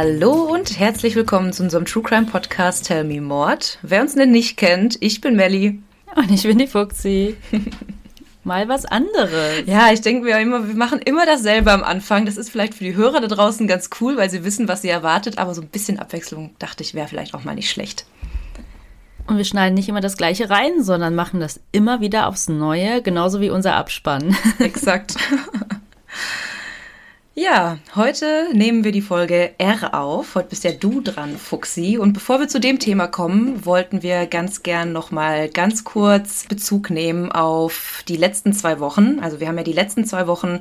Hallo und herzlich willkommen zu unserem True Crime Podcast Tell Me Mord. Wer uns denn nicht kennt, ich bin Melli. Und ich bin die Fuchsi. Mal was anderes. Ja, ich denke mir immer, wir machen immer dasselbe am Anfang. Das ist vielleicht für die Hörer da draußen ganz cool, weil sie wissen, was sie erwartet, aber so ein bisschen Abwechslung dachte ich, wäre vielleicht auch mal nicht schlecht. Und wir schneiden nicht immer das gleiche rein, sondern machen das immer wieder aufs Neue, genauso wie unser Abspann. Exakt. Ja, heute nehmen wir die Folge R auf. Heute bist ja du dran, Fuxi. Und bevor wir zu dem Thema kommen, wollten wir ganz gern nochmal ganz kurz Bezug nehmen auf die letzten zwei Wochen. Also wir haben ja die letzten zwei Wochen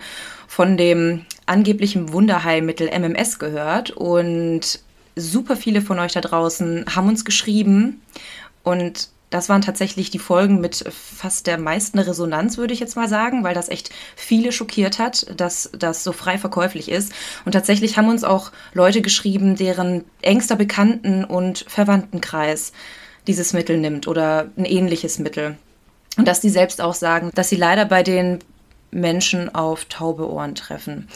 von dem angeblichen Wunderheilmittel MMS gehört und super viele von euch da draußen haben uns geschrieben und das waren tatsächlich die Folgen mit fast der meisten Resonanz, würde ich jetzt mal sagen, weil das echt viele schockiert hat, dass das so frei verkäuflich ist. Und tatsächlich haben uns auch Leute geschrieben, deren engster Bekannten- und Verwandtenkreis dieses Mittel nimmt oder ein ähnliches Mittel. Und dass die selbst auch sagen, dass sie leider bei den Menschen auf taube Ohren treffen.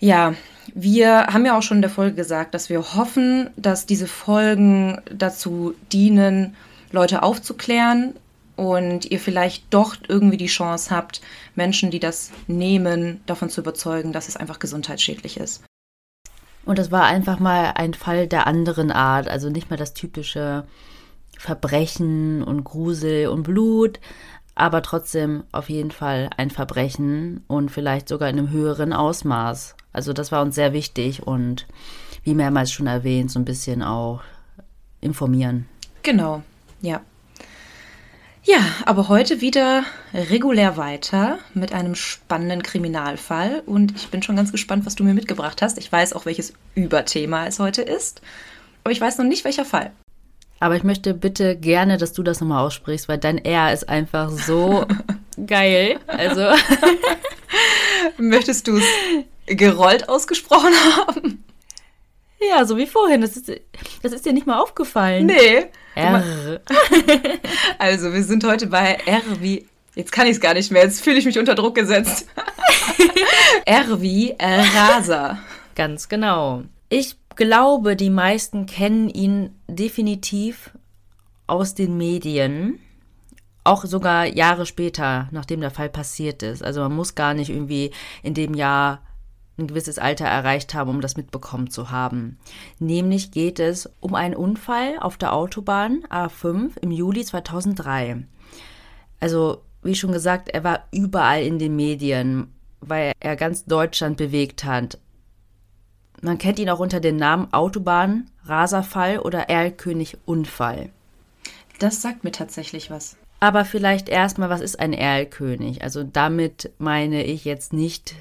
Ja, wir haben ja auch schon in der Folge gesagt, dass wir hoffen, dass diese Folgen dazu dienen, Leute aufzuklären und ihr vielleicht doch irgendwie die Chance habt, Menschen, die das nehmen, davon zu überzeugen, dass es einfach gesundheitsschädlich ist. Und das war einfach mal ein Fall der anderen Art, also nicht mal das typische Verbrechen und Grusel und Blut, aber trotzdem auf jeden Fall ein Verbrechen und vielleicht sogar in einem höheren Ausmaß. Also das war uns sehr wichtig und wie mehrmals schon erwähnt, so ein bisschen auch informieren. Genau, ja. Ja, aber heute wieder regulär weiter mit einem spannenden Kriminalfall und ich bin schon ganz gespannt, was du mir mitgebracht hast. Ich weiß auch, welches Überthema es heute ist, aber ich weiß noch nicht, welcher Fall. Aber ich möchte bitte gerne, dass du das nochmal aussprichst, weil dein R ist einfach so geil. Also. Möchtest du es gerollt ausgesprochen haben? Ja, so wie vorhin. Das ist, das ist dir nicht mal aufgefallen. Nee. R. Also, wir sind heute bei R wie. Jetzt kann ich es gar nicht mehr. Jetzt fühle ich mich unter Druck gesetzt. R wie Rasa. Ganz genau. Ich glaube, die meisten kennen ihn definitiv aus den Medien. Auch sogar Jahre später, nachdem der Fall passiert ist. Also man muss gar nicht irgendwie in dem Jahr ein gewisses Alter erreicht haben, um das mitbekommen zu haben. Nämlich geht es um einen Unfall auf der Autobahn A5 im Juli 2003. Also, wie schon gesagt, er war überall in den Medien, weil er ganz Deutschland bewegt hat. Man kennt ihn auch unter dem Namen Autobahn, Raserfall oder Erlkönig Unfall. Das sagt mir tatsächlich was. Aber vielleicht erstmal, was ist ein Erlkönig? Also damit meine ich jetzt nicht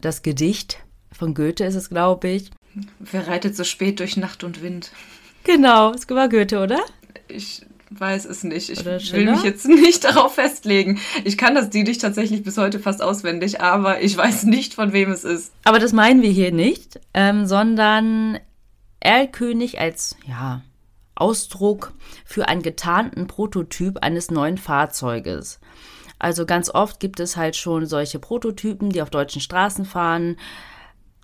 das Gedicht von Goethe ist es, glaube ich. Wer reitet so spät durch Nacht und Wind? Genau, es war Goethe, oder? Ich weiß es nicht. Ich will mich jetzt nicht darauf festlegen. Ich kann das Gedicht tatsächlich bis heute fast auswendig, aber ich weiß nicht, von wem es ist. Aber das meinen wir hier nicht, ähm, sondern Erlkönig als, ja, Ausdruck für einen getarnten Prototyp eines neuen Fahrzeuges. Also ganz oft gibt es halt schon solche Prototypen, die auf deutschen Straßen fahren,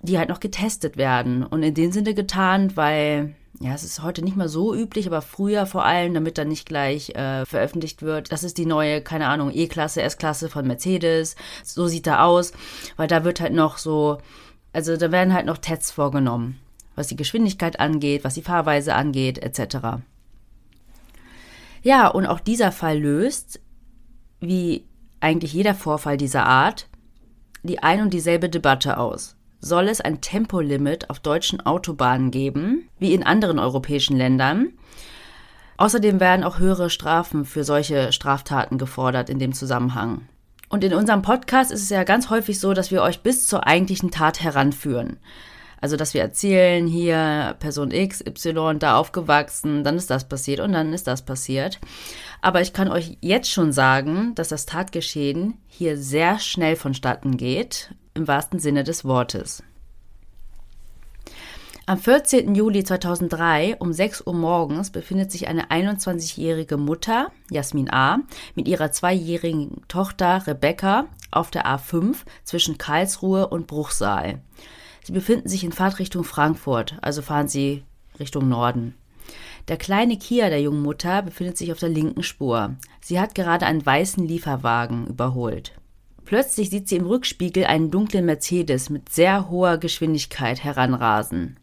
die halt noch getestet werden und in dem Sinne getarnt, weil ja, es ist heute nicht mehr so üblich, aber früher vor allem, damit dann nicht gleich äh, veröffentlicht wird, das ist die neue, keine Ahnung, E-Klasse, S-Klasse von Mercedes, so sieht er aus, weil da wird halt noch so, also da werden halt noch Tests vorgenommen, was die Geschwindigkeit angeht, was die Fahrweise angeht, etc. Ja, und auch dieser Fall löst wie eigentlich jeder Vorfall dieser Art, die ein und dieselbe Debatte aus. Soll es ein Tempolimit auf deutschen Autobahnen geben, wie in anderen europäischen Ländern? Außerdem werden auch höhere Strafen für solche Straftaten gefordert in dem Zusammenhang. Und in unserem Podcast ist es ja ganz häufig so, dass wir euch bis zur eigentlichen Tat heranführen. Also, dass wir erzählen, hier Person X, Y, da aufgewachsen, dann ist das passiert und dann ist das passiert. Aber ich kann euch jetzt schon sagen, dass das Tatgeschehen hier sehr schnell vonstatten geht, im wahrsten Sinne des Wortes. Am 14. Juli 2003 um 6 Uhr morgens befindet sich eine 21-jährige Mutter, Jasmin A., mit ihrer zweijährigen Tochter Rebecca auf der A5 zwischen Karlsruhe und Bruchsal. Sie befinden sich in Fahrtrichtung Frankfurt, also fahren sie Richtung Norden. Der kleine Kia der jungen Mutter befindet sich auf der linken Spur. Sie hat gerade einen weißen Lieferwagen überholt. Plötzlich sieht sie im Rückspiegel einen dunklen Mercedes mit sehr hoher Geschwindigkeit heranrasen.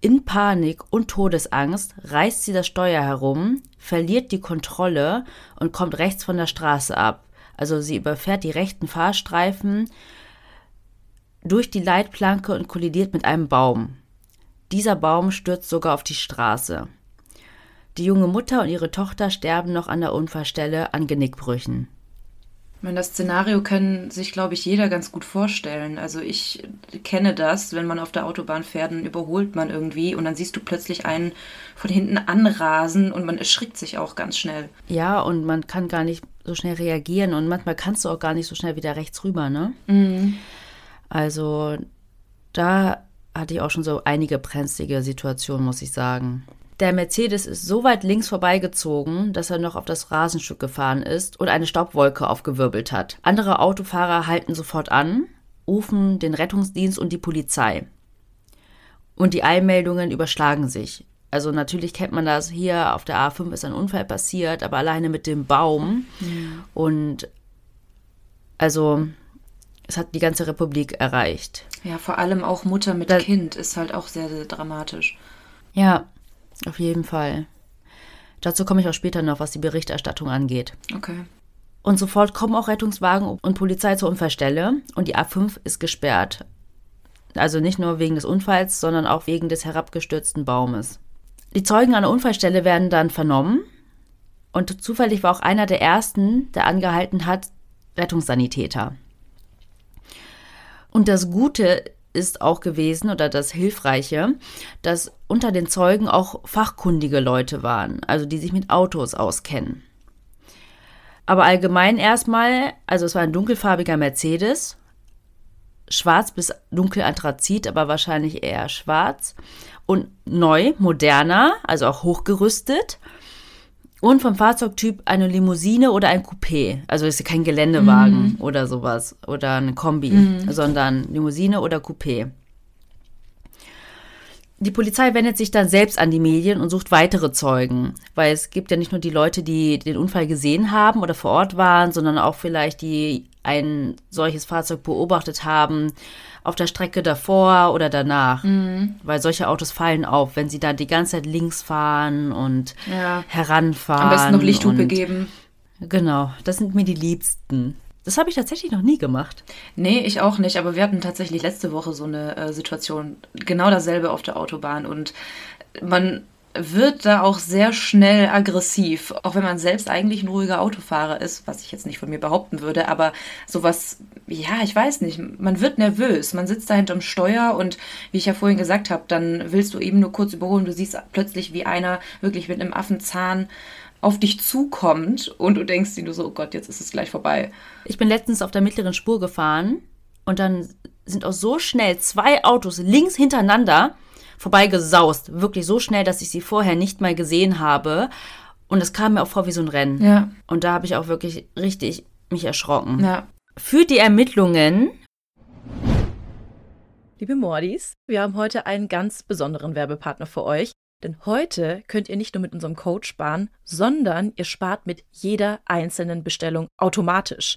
In Panik und Todesangst reißt sie das Steuer herum, verliert die Kontrolle und kommt rechts von der Straße ab. Also sie überfährt die rechten Fahrstreifen durch die Leitplanke und kollidiert mit einem Baum. Dieser Baum stürzt sogar auf die Straße. Die junge Mutter und ihre Tochter sterben noch an der Unfallstelle an Genickbrüchen. Ich meine, das Szenario kann sich, glaube ich, jeder ganz gut vorstellen. Also ich kenne das, wenn man auf der Autobahn fährt, dann überholt man irgendwie und dann siehst du plötzlich einen von hinten anrasen und man erschrickt sich auch ganz schnell. Ja, und man kann gar nicht so schnell reagieren und manchmal kannst du auch gar nicht so schnell wieder rechts rüber, ne? Mhm. Also da hatte ich auch schon so einige brenzlige Situationen, muss ich sagen. Der Mercedes ist so weit links vorbeigezogen, dass er noch auf das Rasenstück gefahren ist und eine Staubwolke aufgewirbelt hat. Andere Autofahrer halten sofort an, rufen den Rettungsdienst und die Polizei. Und die Eilmeldungen überschlagen sich. Also natürlich kennt man das, hier auf der A5 ist ein Unfall passiert, aber alleine mit dem Baum. Mhm. Und also es hat die ganze Republik erreicht. Ja, vor allem auch Mutter mit da, Kind ist halt auch sehr, sehr dramatisch. Ja, auf jeden Fall. Dazu komme ich auch später noch, was die Berichterstattung angeht. Okay. Und sofort kommen auch Rettungswagen und Polizei zur Unfallstelle und die A5 ist gesperrt. Also nicht nur wegen des Unfalls, sondern auch wegen des herabgestürzten Baumes. Die Zeugen an der Unfallstelle werden dann vernommen und zufällig war auch einer der ersten, der angehalten hat, Rettungssanitäter. Und das Gute ist auch gewesen oder das Hilfreiche, dass unter den Zeugen auch fachkundige Leute waren, also die sich mit Autos auskennen. Aber allgemein erstmal, also es war ein dunkelfarbiger Mercedes, schwarz bis dunkel Anthrazit, aber wahrscheinlich eher schwarz und neu, moderner, also auch hochgerüstet und vom Fahrzeugtyp eine Limousine oder ein Coupé. Also ist kein Geländewagen mhm. oder sowas oder eine Kombi, mhm. sondern Limousine oder Coupé. Die Polizei wendet sich dann selbst an die Medien und sucht weitere Zeugen, weil es gibt ja nicht nur die Leute, die den Unfall gesehen haben oder vor Ort waren, sondern auch vielleicht die ein solches Fahrzeug beobachtet haben auf der Strecke davor oder danach. Mhm. Weil solche Autos fallen auf, wenn sie da die ganze Zeit links fahren und ja. heranfahren. Am besten noch Lichthupe geben. Genau, das sind mir die Liebsten. Das habe ich tatsächlich noch nie gemacht. Nee, ich auch nicht. Aber wir hatten tatsächlich letzte Woche so eine äh, Situation, genau dasselbe auf der Autobahn. Und man wird da auch sehr schnell aggressiv, auch wenn man selbst eigentlich ein ruhiger Autofahrer ist, was ich jetzt nicht von mir behaupten würde, aber sowas, ja, ich weiß nicht, man wird nervös, man sitzt da hinterm Steuer und wie ich ja vorhin gesagt habe, dann willst du eben nur kurz überholen, du siehst plötzlich, wie einer wirklich mit einem Affenzahn auf dich zukommt und du denkst dir nur so, oh Gott, jetzt ist es gleich vorbei. Ich bin letztens auf der mittleren Spur gefahren und dann sind auch so schnell zwei Autos links hintereinander vorbeigesaust. Wirklich so schnell, dass ich sie vorher nicht mal gesehen habe. Und es kam mir auch vor wie so ein Rennen. Ja. Und da habe ich auch wirklich richtig mich erschrocken. Ja. Für die Ermittlungen. Liebe Mordis, wir haben heute einen ganz besonderen Werbepartner für euch. Denn heute könnt ihr nicht nur mit unserem Code sparen, sondern ihr spart mit jeder einzelnen Bestellung automatisch.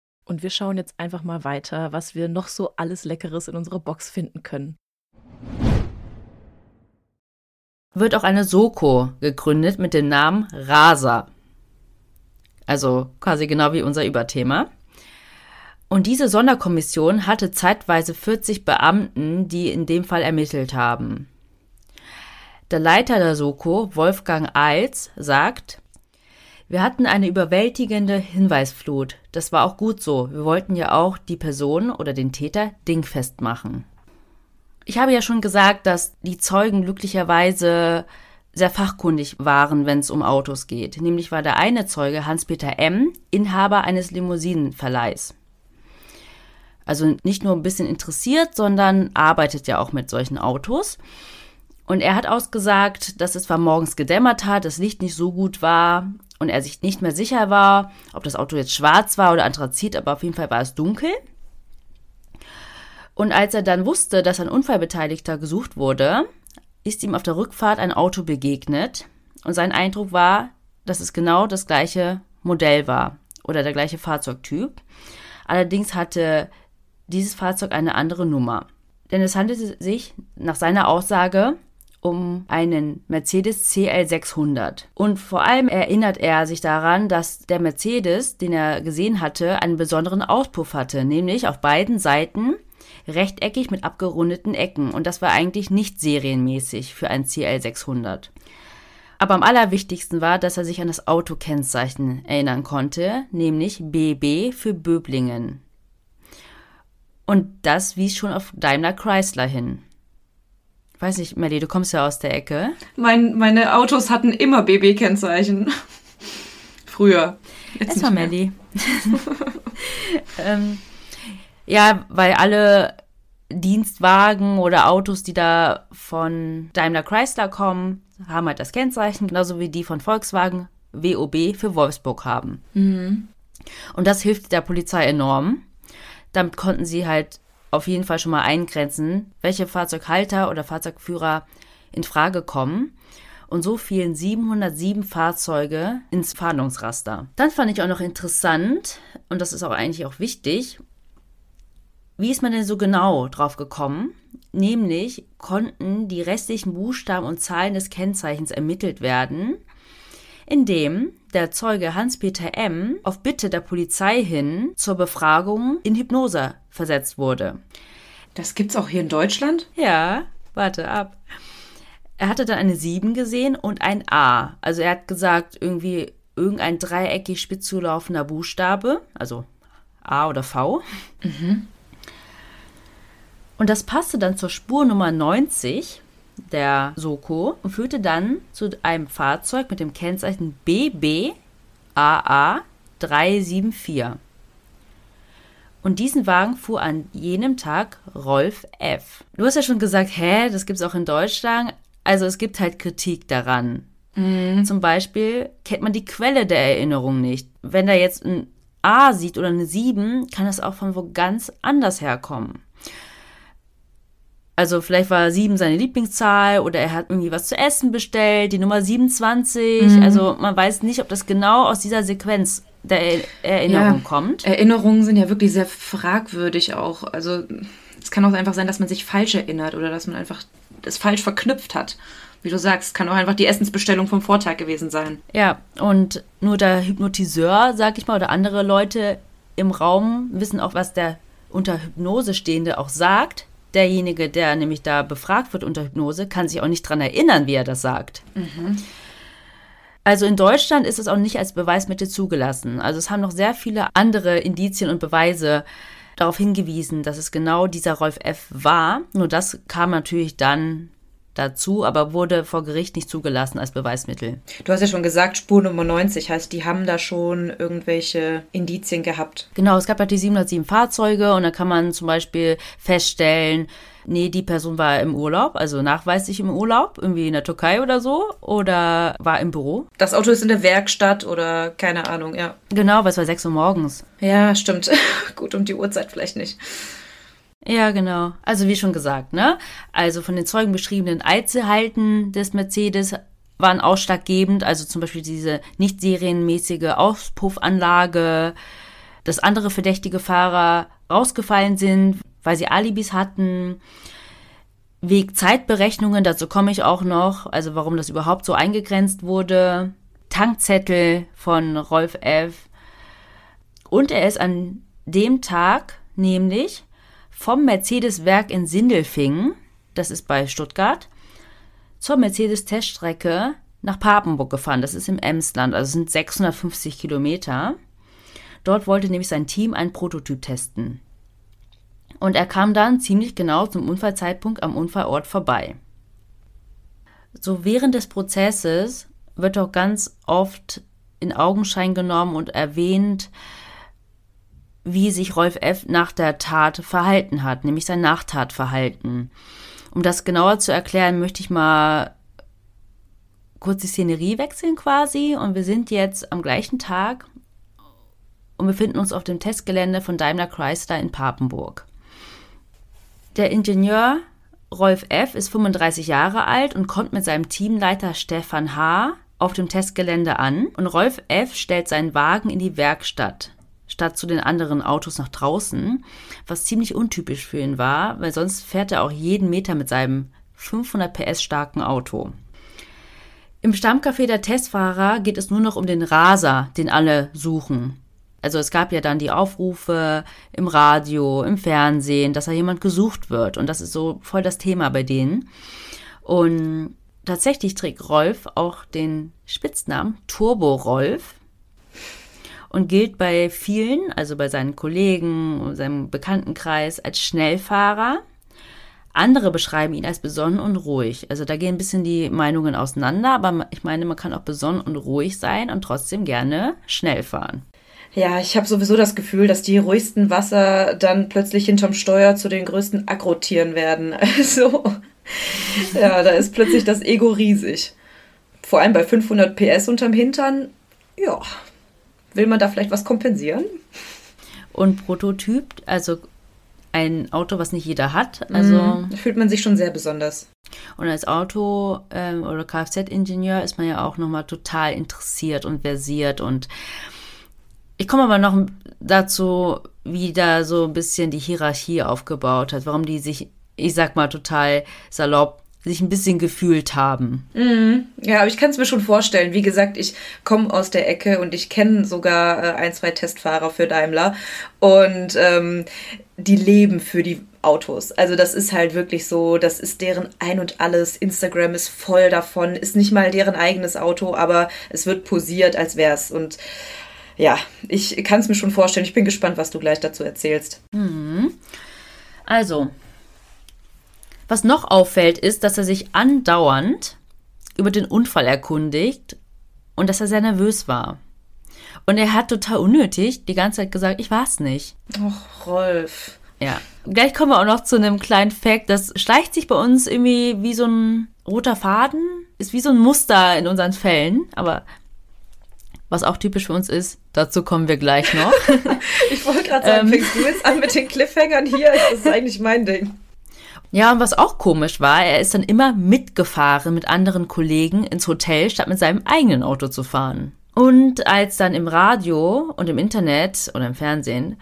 Und wir schauen jetzt einfach mal weiter, was wir noch so alles Leckeres in unserer Box finden können. Wird auch eine Soko gegründet mit dem Namen Rasa. Also quasi genau wie unser Überthema. Und diese Sonderkommission hatte zeitweise 40 Beamten, die in dem Fall ermittelt haben. Der Leiter der Soko, Wolfgang Eils, sagt, wir hatten eine überwältigende Hinweisflut. Das war auch gut so. Wir wollten ja auch die Person oder den Täter dingfest machen. Ich habe ja schon gesagt, dass die Zeugen glücklicherweise sehr fachkundig waren, wenn es um Autos geht. Nämlich war der eine Zeuge Hans-Peter M., Inhaber eines Limousinenverleihs. Also nicht nur ein bisschen interessiert, sondern arbeitet ja auch mit solchen Autos. Und er hat ausgesagt, dass es zwar morgens gedämmert hat, das Licht nicht so gut war und er sich nicht mehr sicher war, ob das Auto jetzt schwarz war oder Anthrazit, aber auf jeden Fall war es dunkel. Und als er dann wusste, dass ein Unfallbeteiligter gesucht wurde, ist ihm auf der Rückfahrt ein Auto begegnet und sein Eindruck war, dass es genau das gleiche Modell war oder der gleiche Fahrzeugtyp. Allerdings hatte dieses Fahrzeug eine andere Nummer. Denn es handelte sich nach seiner Aussage um einen Mercedes CL 600. Und vor allem erinnert er sich daran, dass der Mercedes, den er gesehen hatte, einen besonderen Auspuff hatte, nämlich auf beiden Seiten rechteckig mit abgerundeten Ecken. Und das war eigentlich nicht serienmäßig für ein CL 600. Aber am allerwichtigsten war, dass er sich an das Autokennzeichen erinnern konnte, nämlich BB für Böblingen. Und das wies schon auf Daimler Chrysler hin. Weiß nicht, Melly, du kommst ja aus der Ecke. Mein, meine Autos hatten immer BB-Kennzeichen. Früher. Jetzt Erstmal Melly. ähm, ja, weil alle Dienstwagen oder Autos, die da von Daimler Chrysler kommen, haben halt das Kennzeichen, genauso wie die von Volkswagen WOB für Wolfsburg haben. Mhm. Und das hilft der Polizei enorm. Damit konnten sie halt auf jeden Fall schon mal eingrenzen, welche Fahrzeughalter oder Fahrzeugführer in Frage kommen. Und so fielen 707 Fahrzeuge ins Fahndungsraster. Dann fand ich auch noch interessant, und das ist auch eigentlich auch wichtig, wie ist man denn so genau drauf gekommen? Nämlich konnten die restlichen Buchstaben und Zahlen des Kennzeichens ermittelt werden, indem der Zeuge Hans-Peter M. auf Bitte der Polizei hin zur Befragung in Hypnose versetzt wurde. Das gibt's auch hier in Deutschland? Ja, warte ab. Er hatte dann eine 7 gesehen und ein A. Also er hat gesagt, irgendwie irgendein dreieckig spitz zulaufender Buchstabe, also A oder V. Mhm. Und das passte dann zur Spur Nummer 90 der Soko und führte dann zu einem Fahrzeug mit dem Kennzeichen BBAA 374. Und diesen Wagen fuhr an jenem Tag Rolf F. Du hast ja schon gesagt, hä, das gibt es auch in Deutschland. Also es gibt halt Kritik daran. Mhm. Zum Beispiel kennt man die Quelle der Erinnerung nicht. Wenn da jetzt ein A sieht oder eine 7, kann das auch von wo ganz anders herkommen. Also vielleicht war sieben seine Lieblingszahl oder er hat irgendwie was zu essen bestellt, die Nummer 27. Mhm. Also man weiß nicht, ob das genau aus dieser Sequenz der Erinnerung ja, kommt. Erinnerungen sind ja wirklich sehr fragwürdig auch. Also es kann auch einfach sein, dass man sich falsch erinnert oder dass man einfach das falsch verknüpft hat. Wie du sagst, kann auch einfach die Essensbestellung vom Vortag gewesen sein. Ja, und nur der Hypnotiseur, sag ich mal, oder andere Leute im Raum wissen auch, was der unter Hypnose Stehende auch sagt derjenige, der nämlich da befragt wird unter Hypnose, kann sich auch nicht daran erinnern, wie er das sagt. Mhm. Also in Deutschland ist es auch nicht als Beweismittel zugelassen. Also es haben noch sehr viele andere Indizien und Beweise darauf hingewiesen, dass es genau dieser Rolf F. war. Nur das kam natürlich dann dazu, aber wurde vor Gericht nicht zugelassen als Beweismittel. Du hast ja schon gesagt, Spur Nummer 90, heißt, die haben da schon irgendwelche Indizien gehabt. Genau, es gab halt die 707 Fahrzeuge und da kann man zum Beispiel feststellen, nee, die Person war im Urlaub, also nachweislich im Urlaub, irgendwie in der Türkei oder so, oder war im Büro. Das Auto ist in der Werkstatt oder keine Ahnung, ja. Genau, weil es war 6 Uhr morgens. Ja, stimmt. Gut, um die Uhrzeit vielleicht nicht. Ja, genau. Also wie schon gesagt, ne? Also von den Zeugen beschriebenen Einzelheiten des Mercedes waren ausschlaggebend, also zum Beispiel diese nicht serienmäßige Auspuffanlage, dass andere verdächtige Fahrer rausgefallen sind, weil sie Alibis hatten. Wegzeitberechnungen, dazu komme ich auch noch, also warum das überhaupt so eingegrenzt wurde. Tankzettel von Rolf F. Und er ist an dem Tag nämlich vom Mercedes-Werk in Sindelfingen, das ist bei Stuttgart, zur Mercedes-Teststrecke nach Papenburg gefahren. Das ist im Emsland, also sind 650 Kilometer. Dort wollte nämlich sein Team einen Prototyp testen. Und er kam dann ziemlich genau zum Unfallzeitpunkt am Unfallort vorbei. So während des Prozesses wird auch ganz oft in Augenschein genommen und erwähnt, wie sich Rolf F. nach der Tat verhalten hat, nämlich sein Nachtatverhalten. Um das genauer zu erklären, möchte ich mal kurz die Szenerie wechseln quasi und wir sind jetzt am gleichen Tag und befinden uns auf dem Testgelände von Daimler Chrysler in Papenburg. Der Ingenieur Rolf F. ist 35 Jahre alt und kommt mit seinem Teamleiter Stefan H. auf dem Testgelände an und Rolf F. stellt seinen Wagen in die Werkstatt statt zu den anderen Autos nach draußen, was ziemlich untypisch für ihn war, weil sonst fährt er auch jeden Meter mit seinem 500 PS starken Auto. Im Stammcafé der Testfahrer geht es nur noch um den Raser, den alle suchen. Also es gab ja dann die Aufrufe im Radio, im Fernsehen, dass da jemand gesucht wird. Und das ist so voll das Thema bei denen. Und tatsächlich trägt Rolf auch den Spitznamen Turbo Rolf, und gilt bei vielen, also bei seinen Kollegen und seinem Bekanntenkreis, als Schnellfahrer. Andere beschreiben ihn als besonnen und ruhig. Also da gehen ein bisschen die Meinungen auseinander, aber ich meine, man kann auch besonnen und ruhig sein und trotzdem gerne schnell fahren. Ja, ich habe sowieso das Gefühl, dass die ruhigsten Wasser dann plötzlich hinterm Steuer zu den größten Agrotieren werden. Also, ja, da ist plötzlich das Ego riesig. Vor allem bei 500 PS unterm Hintern, ja, Will man da vielleicht was kompensieren? Und Prototyp, also ein Auto, was nicht jeder hat. Also mm, fühlt man sich schon sehr besonders. Und als Auto- ähm, oder Kfz-Ingenieur ist man ja auch nochmal total interessiert und versiert. Und ich komme aber noch dazu, wie da so ein bisschen die Hierarchie aufgebaut hat, warum die sich ich sag mal total salopp, sich ein bisschen gefühlt haben. Mhm. Ja, aber ich kann es mir schon vorstellen. Wie gesagt, ich komme aus der Ecke und ich kenne sogar äh, ein, zwei Testfahrer für Daimler und ähm, die leben für die Autos. Also das ist halt wirklich so, das ist deren Ein und alles. Instagram ist voll davon, ist nicht mal deren eigenes Auto, aber es wird posiert, als wär's. Und ja, ich kann es mir schon vorstellen. Ich bin gespannt, was du gleich dazu erzählst. Mhm. Also, was noch auffällt, ist, dass er sich andauernd über den Unfall erkundigt und dass er sehr nervös war. Und er hat total unnötig die ganze Zeit gesagt, ich war's nicht. Och, Rolf. Ja. Gleich kommen wir auch noch zu einem kleinen Fact, das schleicht sich bei uns irgendwie wie so ein roter Faden, ist wie so ein Muster in unseren Fällen, aber was auch typisch für uns ist, dazu kommen wir gleich noch. ich wollte gerade sagen, ähm, fängst du jetzt an mit den Cliffhangern hier? Das ist eigentlich mein Ding. Ja, und was auch komisch war, er ist dann immer mitgefahren mit anderen Kollegen ins Hotel, statt mit seinem eigenen Auto zu fahren. Und als dann im Radio und im Internet oder im Fernsehen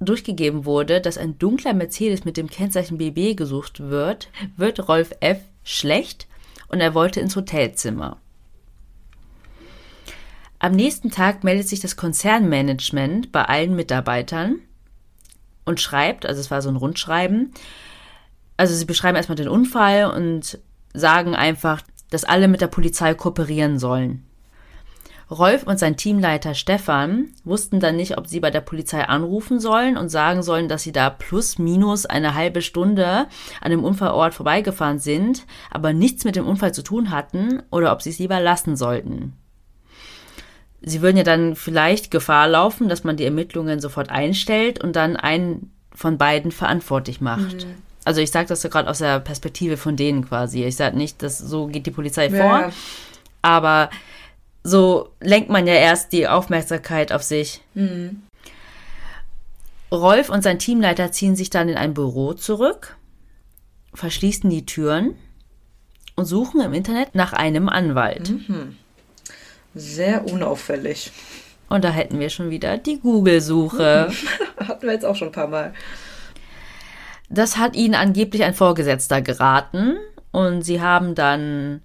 durchgegeben wurde, dass ein dunkler Mercedes mit dem Kennzeichen BB gesucht wird, wird Rolf F. schlecht und er wollte ins Hotelzimmer. Am nächsten Tag meldet sich das Konzernmanagement bei allen Mitarbeitern und schreibt, also es war so ein Rundschreiben, also sie beschreiben erstmal den Unfall und sagen einfach, dass alle mit der Polizei kooperieren sollen. Rolf und sein Teamleiter Stefan wussten dann nicht, ob sie bei der Polizei anrufen sollen und sagen sollen, dass sie da plus minus eine halbe Stunde an dem Unfallort vorbeigefahren sind, aber nichts mit dem Unfall zu tun hatten oder ob sie es lieber lassen sollten. Sie würden ja dann vielleicht Gefahr laufen, dass man die Ermittlungen sofort einstellt und dann einen von beiden verantwortlich macht. Mhm. Also ich sage das ja gerade aus der Perspektive von denen quasi. Ich sage nicht, dass so geht die Polizei ja. vor, aber so lenkt man ja erst die Aufmerksamkeit auf sich. Mhm. Rolf und sein Teamleiter ziehen sich dann in ein Büro zurück, verschließen die Türen und suchen im Internet nach einem Anwalt. Mhm. Sehr unauffällig. Und da hätten wir schon wieder die Google-Suche. Hatten wir jetzt auch schon ein paar Mal. Das hat ihnen angeblich ein Vorgesetzter geraten und sie haben dann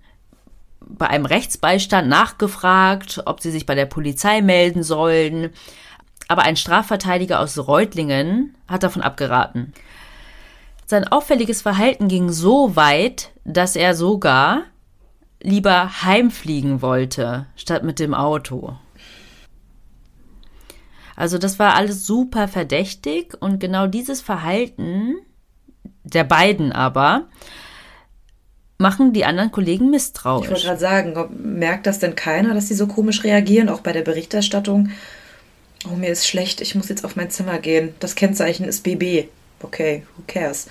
bei einem Rechtsbeistand nachgefragt, ob sie sich bei der Polizei melden sollen. Aber ein Strafverteidiger aus Reutlingen hat davon abgeraten. Sein auffälliges Verhalten ging so weit, dass er sogar lieber heimfliegen wollte, statt mit dem Auto. Also das war alles super verdächtig und genau dieses Verhalten der beiden aber, machen die anderen Kollegen misstrauisch. Ich wollte gerade sagen, merkt das denn keiner, dass sie so komisch reagieren, auch bei der Berichterstattung? Oh, mir ist schlecht, ich muss jetzt auf mein Zimmer gehen. Das Kennzeichen ist BB. Okay, who cares?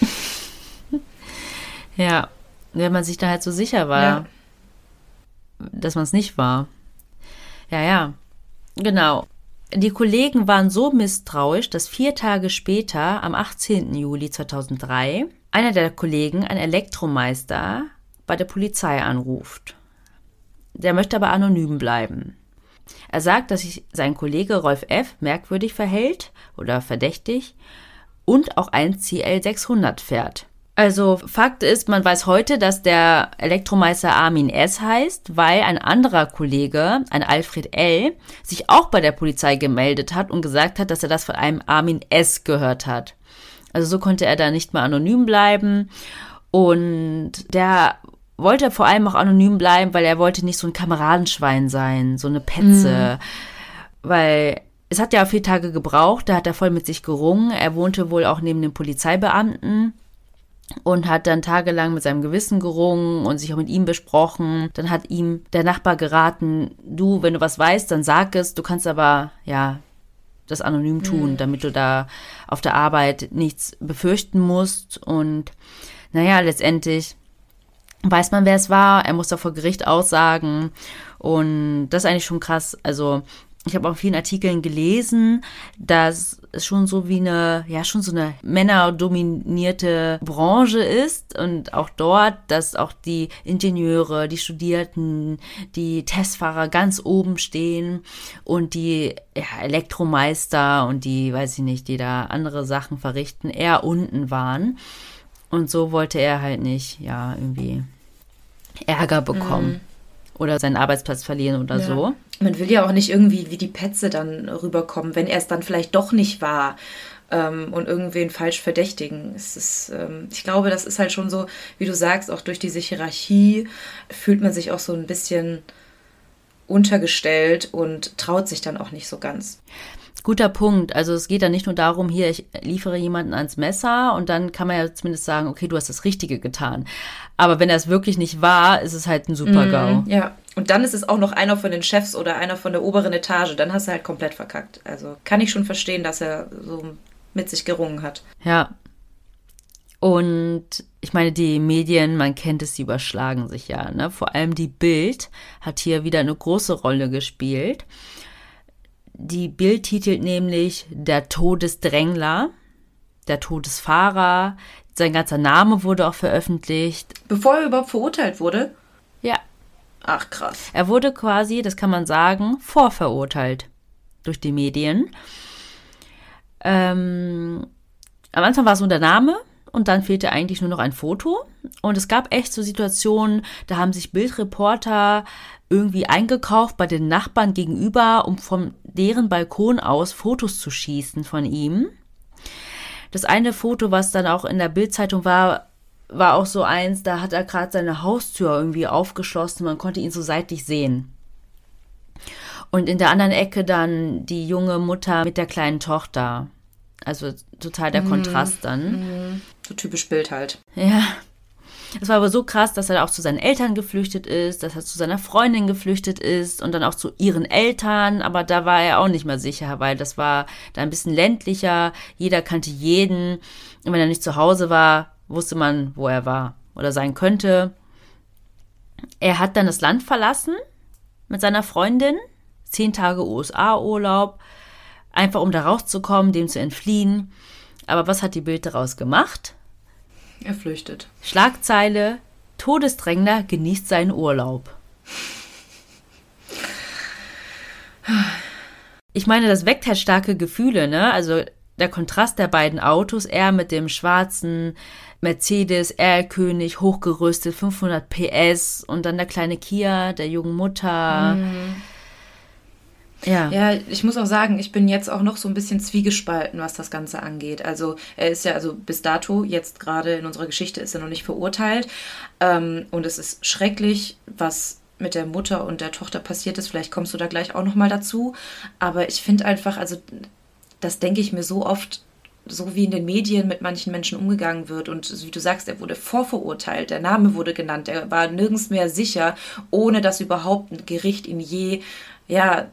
ja, wenn man sich da halt so sicher war, ja. dass man es nicht war. Ja, ja, genau. Die Kollegen waren so misstrauisch, dass vier Tage später, am 18. Juli 2003, einer der Kollegen, ein Elektromeister, bei der Polizei anruft. Der möchte aber anonym bleiben. Er sagt, dass sich sein Kollege Rolf F. merkwürdig verhält oder verdächtig und auch ein CL600 fährt. Also Fakt ist, man weiß heute, dass der Elektromeister Armin S. heißt, weil ein anderer Kollege, ein Alfred L., sich auch bei der Polizei gemeldet hat und gesagt hat, dass er das von einem Armin S. gehört hat. Also so konnte er da nicht mehr anonym bleiben. Und der wollte vor allem auch anonym bleiben, weil er wollte nicht so ein Kameradenschwein sein, so eine Petze. Mhm. Weil es hat ja vier Tage gebraucht, da hat er voll mit sich gerungen. Er wohnte wohl auch neben dem Polizeibeamten und hat dann tagelang mit seinem Gewissen gerungen und sich auch mit ihm besprochen. Dann hat ihm der Nachbar geraten, du, wenn du was weißt, dann sag es, du kannst aber, ja, das anonym tun, mhm. damit du da auf der Arbeit nichts befürchten musst. Und naja, letztendlich weiß man, wer es war. Er muss da vor Gericht aussagen. Und das ist eigentlich schon krass. Also ich habe auch vielen Artikeln gelesen, dass es schon so wie eine, ja, schon so eine männerdominierte Branche ist und auch dort, dass auch die Ingenieure, die Studierten, die Testfahrer ganz oben stehen und die ja, Elektromeister und die, weiß ich nicht, die da andere Sachen verrichten, eher unten waren. Und so wollte er halt nicht, ja, irgendwie Ärger bekommen. Mhm oder seinen Arbeitsplatz verlieren oder ja. so. Man will ja auch nicht irgendwie wie die Petze dann rüberkommen, wenn er es dann vielleicht doch nicht war ähm, und irgendwen falsch verdächtigen. Ist, ähm, ich glaube, das ist halt schon so, wie du sagst, auch durch diese Hierarchie fühlt man sich auch so ein bisschen untergestellt und traut sich dann auch nicht so ganz. Guter Punkt. Also es geht dann nicht nur darum, hier, ich liefere jemanden ans Messer und dann kann man ja zumindest sagen, okay, du hast das Richtige getan. Aber wenn er es wirklich nicht war, ist es halt ein Super-GAU. Mm, ja, und dann ist es auch noch einer von den Chefs oder einer von der oberen Etage. Dann hast du halt komplett verkackt. Also kann ich schon verstehen, dass er so mit sich gerungen hat. Ja. Und ich meine, die Medien, man kennt es, die überschlagen sich ja. Ne? Vor allem die Bild hat hier wieder eine große Rolle gespielt. Die Bild titelt nämlich Der Todesdrängler, der Todesfahrer. Sein ganzer Name wurde auch veröffentlicht. Bevor er überhaupt verurteilt wurde? Ja. Ach krass. Er wurde quasi, das kann man sagen, vorverurteilt durch die Medien. Ähm, am Anfang war es nur der Name und dann fehlte eigentlich nur noch ein Foto. Und es gab echt so Situationen, da haben sich Bildreporter irgendwie eingekauft bei den Nachbarn gegenüber, um von deren Balkon aus Fotos zu schießen von ihm. Das eine Foto, was dann auch in der Bildzeitung war, war auch so eins, da hat er gerade seine Haustür irgendwie aufgeschlossen, man konnte ihn so seitlich sehen. Und in der anderen Ecke dann die junge Mutter mit der kleinen Tochter. Also total der mhm. Kontrast dann. Mhm. So typisch Bild halt. Ja. Es war aber so krass, dass er auch zu seinen Eltern geflüchtet ist, dass er zu seiner Freundin geflüchtet ist und dann auch zu ihren Eltern. Aber da war er auch nicht mehr sicher, weil das war da ein bisschen ländlicher. Jeder kannte jeden. Und wenn er nicht zu Hause war, wusste man, wo er war oder sein könnte. Er hat dann das Land verlassen mit seiner Freundin. Zehn Tage USA-Urlaub. Einfach um da rauszukommen, dem zu entfliehen. Aber was hat die Bild daraus gemacht? Er flüchtet. Schlagzeile: Todesdrängler genießt seinen Urlaub. Ich meine, das weckt halt starke Gefühle, ne? Also der Kontrast der beiden Autos, er mit dem schwarzen Mercedes R-König, hochgerüstet, 500 PS und dann der kleine Kia der jungen Mutter. Mhm. Ja. ja, ich muss auch sagen, ich bin jetzt auch noch so ein bisschen zwiegespalten, was das Ganze angeht. Also er ist ja, also bis dato, jetzt gerade in unserer Geschichte ist er noch nicht verurteilt. Ähm, und es ist schrecklich, was mit der Mutter und der Tochter passiert ist. Vielleicht kommst du da gleich auch nochmal dazu. Aber ich finde einfach, also das denke ich mir so oft, so wie in den Medien mit manchen Menschen umgegangen wird. Und wie du sagst, er wurde vorverurteilt, der Name wurde genannt, er war nirgends mehr sicher, ohne dass überhaupt ein Gericht ihn je ja,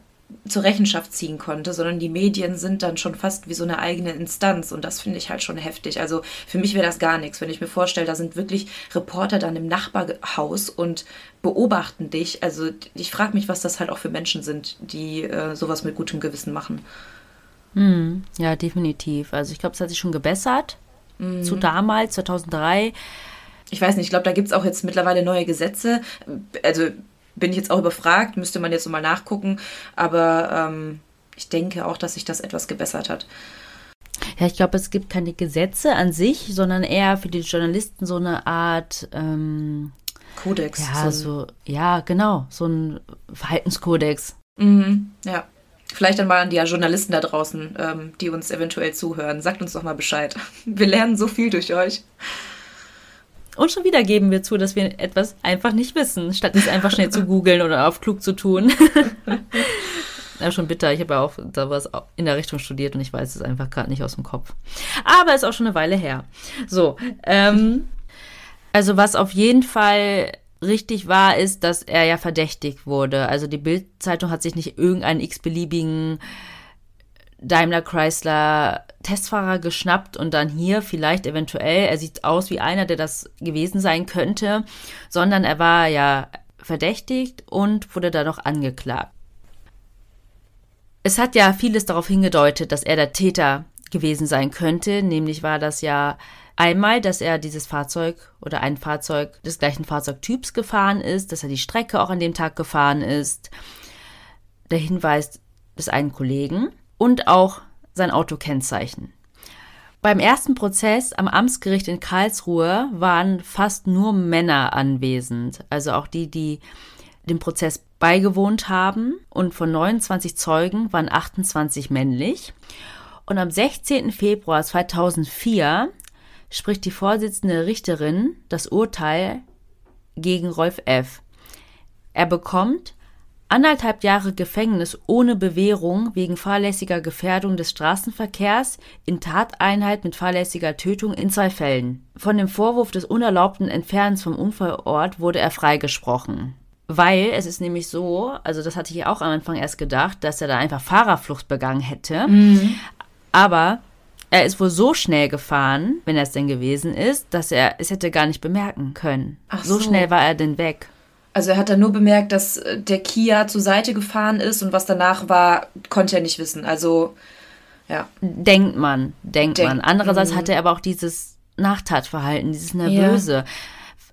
zur Rechenschaft ziehen konnte, sondern die Medien sind dann schon fast wie so eine eigene Instanz und das finde ich halt schon heftig. Also für mich wäre das gar nichts, wenn ich mir vorstelle, da sind wirklich Reporter dann im Nachbarhaus und beobachten dich. Also ich frage mich, was das halt auch für Menschen sind, die äh, sowas mit gutem Gewissen machen. Hm, ja, definitiv. Also ich glaube, es hat sich schon gebessert mhm. zu damals, 2003. Ich weiß nicht, ich glaube, da gibt es auch jetzt mittlerweile neue Gesetze. Also bin ich jetzt auch überfragt, müsste man jetzt nochmal nachgucken. Aber ähm, ich denke auch, dass sich das etwas gebessert hat. Ja, ich glaube, es gibt keine Gesetze an sich, sondern eher für die Journalisten so eine Art ähm, Kodex. Ja, so, so, ja, genau, so ein Verhaltenskodex. Mhm, ja. Vielleicht dann mal an die Journalisten da draußen, ähm, die uns eventuell zuhören. Sagt uns doch mal Bescheid. Wir lernen so viel durch euch. Und schon wieder geben wir zu, dass wir etwas einfach nicht wissen, statt es einfach schnell zu googeln oder auf klug zu tun. ja, schon bitter. Ich habe ja auch da was in der Richtung studiert und ich weiß es einfach gerade nicht aus dem Kopf. Aber ist auch schon eine Weile her. So, ähm, also was auf jeden Fall richtig war, ist, dass er ja verdächtigt wurde. Also die Bildzeitung hat sich nicht irgendeinen x-beliebigen Daimler Chrysler Testfahrer geschnappt und dann hier vielleicht eventuell, er sieht aus wie einer, der das gewesen sein könnte, sondern er war ja verdächtigt und wurde da noch angeklagt. Es hat ja vieles darauf hingedeutet, dass er der Täter gewesen sein könnte. Nämlich war das ja einmal, dass er dieses Fahrzeug oder ein Fahrzeug des gleichen Fahrzeugtyps gefahren ist, dass er die Strecke auch an dem Tag gefahren ist. Der Hinweis des einen Kollegen und auch sein Autokennzeichen. Beim ersten Prozess am Amtsgericht in Karlsruhe waren fast nur Männer anwesend, also auch die, die dem Prozess beigewohnt haben. Und von 29 Zeugen waren 28 männlich. Und am 16. Februar 2004 spricht die Vorsitzende Richterin das Urteil gegen Rolf F. Er bekommt anderthalb Jahre Gefängnis ohne Bewährung wegen fahrlässiger Gefährdung des Straßenverkehrs in Tateinheit mit fahrlässiger Tötung in zwei Fällen. Von dem Vorwurf des unerlaubten Entfernens vom Unfallort wurde er freigesprochen. Weil es ist nämlich so, also das hatte ich auch am Anfang erst gedacht, dass er da einfach Fahrerflucht begangen hätte. Mhm. Aber er ist wohl so schnell gefahren, wenn er es denn gewesen ist, dass er es hätte gar nicht bemerken können. Ach so, so schnell war er denn weg. Also er hat dann nur bemerkt, dass äh, der Kia zur Seite gefahren ist und was danach war, konnte er nicht wissen. Also ja. Denkt man, denkt Denk man. Andererseits mhm. hatte er aber auch dieses Nachtatverhalten, dieses Nervöse. Ja.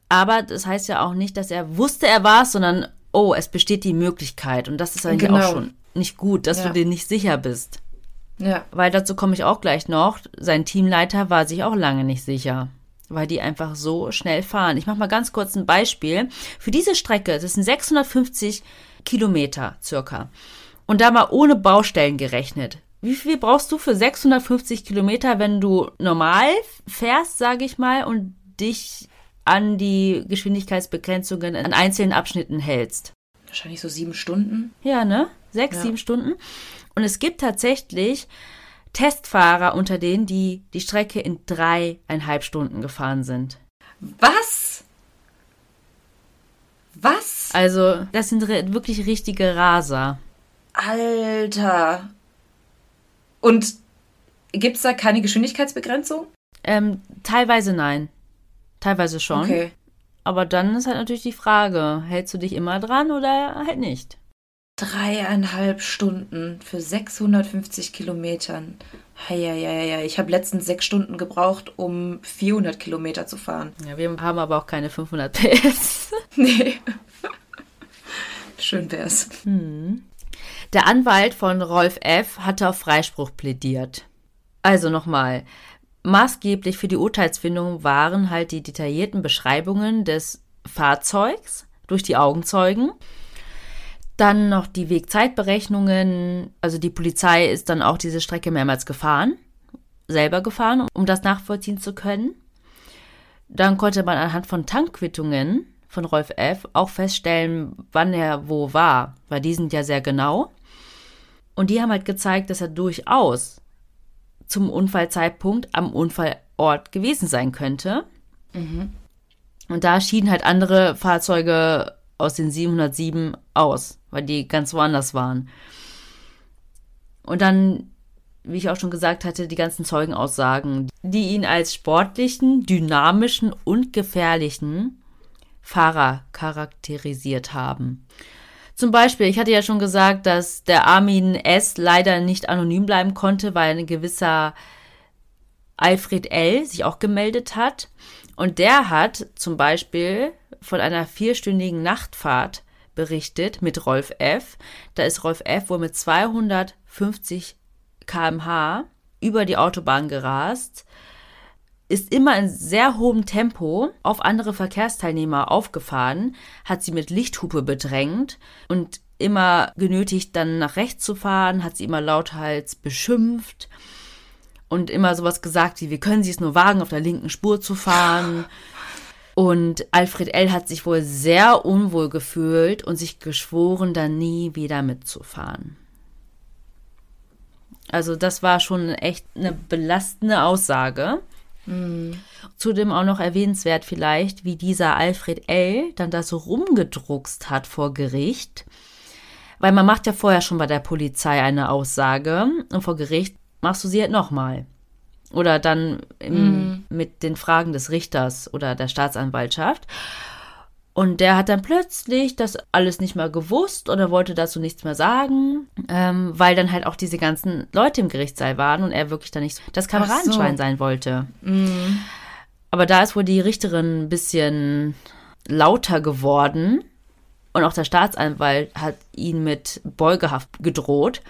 Aber das heißt ja auch nicht, dass er wusste, er war es, sondern oh, es besteht die Möglichkeit. Und das ist eigentlich genau. auch schon nicht gut, dass ja. du dir nicht sicher bist. Ja. Weil dazu komme ich auch gleich noch. Sein Teamleiter war sich auch lange nicht sicher, weil die einfach so schnell fahren. Ich mache mal ganz kurz ein Beispiel. Für diese Strecke, das sind 650 Kilometer circa. Und da mal ohne Baustellen gerechnet. Wie viel brauchst du für 650 Kilometer, wenn du normal fährst, sage ich mal, und dich an die Geschwindigkeitsbegrenzungen an einzelnen Abschnitten hältst? Wahrscheinlich so sieben Stunden. Ja, ne? Sechs, ja. sieben Stunden. Und es gibt tatsächlich Testfahrer unter denen, die die Strecke in dreieinhalb Stunden gefahren sind. Was? Was? Also, das sind wirklich richtige Raser. Alter. Und gibt es da keine Geschwindigkeitsbegrenzung? Ähm, teilweise nein. Teilweise schon. Okay. Aber dann ist halt natürlich die Frage, hältst du dich immer dran oder halt nicht? Dreieinhalb Stunden für 650 Kilometern. Heieiei. Ich habe letztens sechs Stunden gebraucht, um 400 Kilometer zu fahren. Ja, wir haben aber auch keine 500 PS. nee. Schön wär's. Hm. Der Anwalt von Rolf F. hatte auf Freispruch plädiert. Also nochmal. Maßgeblich für die Urteilsfindung waren halt die detaillierten Beschreibungen des Fahrzeugs durch die Augenzeugen dann noch die Wegzeitberechnungen. Also die Polizei ist dann auch diese Strecke mehrmals gefahren, selber gefahren, um das nachvollziehen zu können. Dann konnte man anhand von Tankquittungen von Rolf F. auch feststellen, wann er wo war, weil die sind ja sehr genau. Und die haben halt gezeigt, dass er durchaus zum Unfallzeitpunkt am Unfallort gewesen sein könnte. Mhm. Und da schieden halt andere Fahrzeuge aus den 707 aus, weil die ganz woanders waren. Und dann, wie ich auch schon gesagt hatte, die ganzen Zeugenaussagen, die ihn als sportlichen, dynamischen und gefährlichen Fahrer charakterisiert haben. Zum Beispiel, ich hatte ja schon gesagt, dass der Armin S. leider nicht anonym bleiben konnte, weil ein gewisser Alfred L. sich auch gemeldet hat. Und der hat zum Beispiel von einer vierstündigen Nachtfahrt berichtet mit Rolf F. Da ist Rolf F. wohl mit 250 km/h über die Autobahn gerast, ist immer in sehr hohem Tempo auf andere Verkehrsteilnehmer aufgefahren, hat sie mit Lichthupe bedrängt und immer genötigt, dann nach rechts zu fahren, hat sie immer lauthals beschimpft und immer sowas gesagt wie, wie können Sie es nur wagen, auf der linken Spur zu fahren? Und Alfred L. hat sich wohl sehr unwohl gefühlt und sich geschworen, da nie wieder mitzufahren. Also das war schon echt eine belastende Aussage. Mhm. Zudem auch noch erwähnenswert vielleicht, wie dieser Alfred L. dann da so rumgedruckst hat vor Gericht. Weil man macht ja vorher schon bei der Polizei eine Aussage und vor Gericht machst du sie halt nochmal. Oder dann im, mm. mit den Fragen des Richters oder der Staatsanwaltschaft. Und der hat dann plötzlich das alles nicht mehr gewusst oder wollte dazu nichts mehr sagen, ähm, weil dann halt auch diese ganzen Leute im Gerichtssaal waren und er wirklich dann nicht das Kameradenschwein so. sein wollte. Mhm. Aber da ist wohl die Richterin ein bisschen lauter geworden und auch der Staatsanwalt hat ihn mit Beugehaft gedroht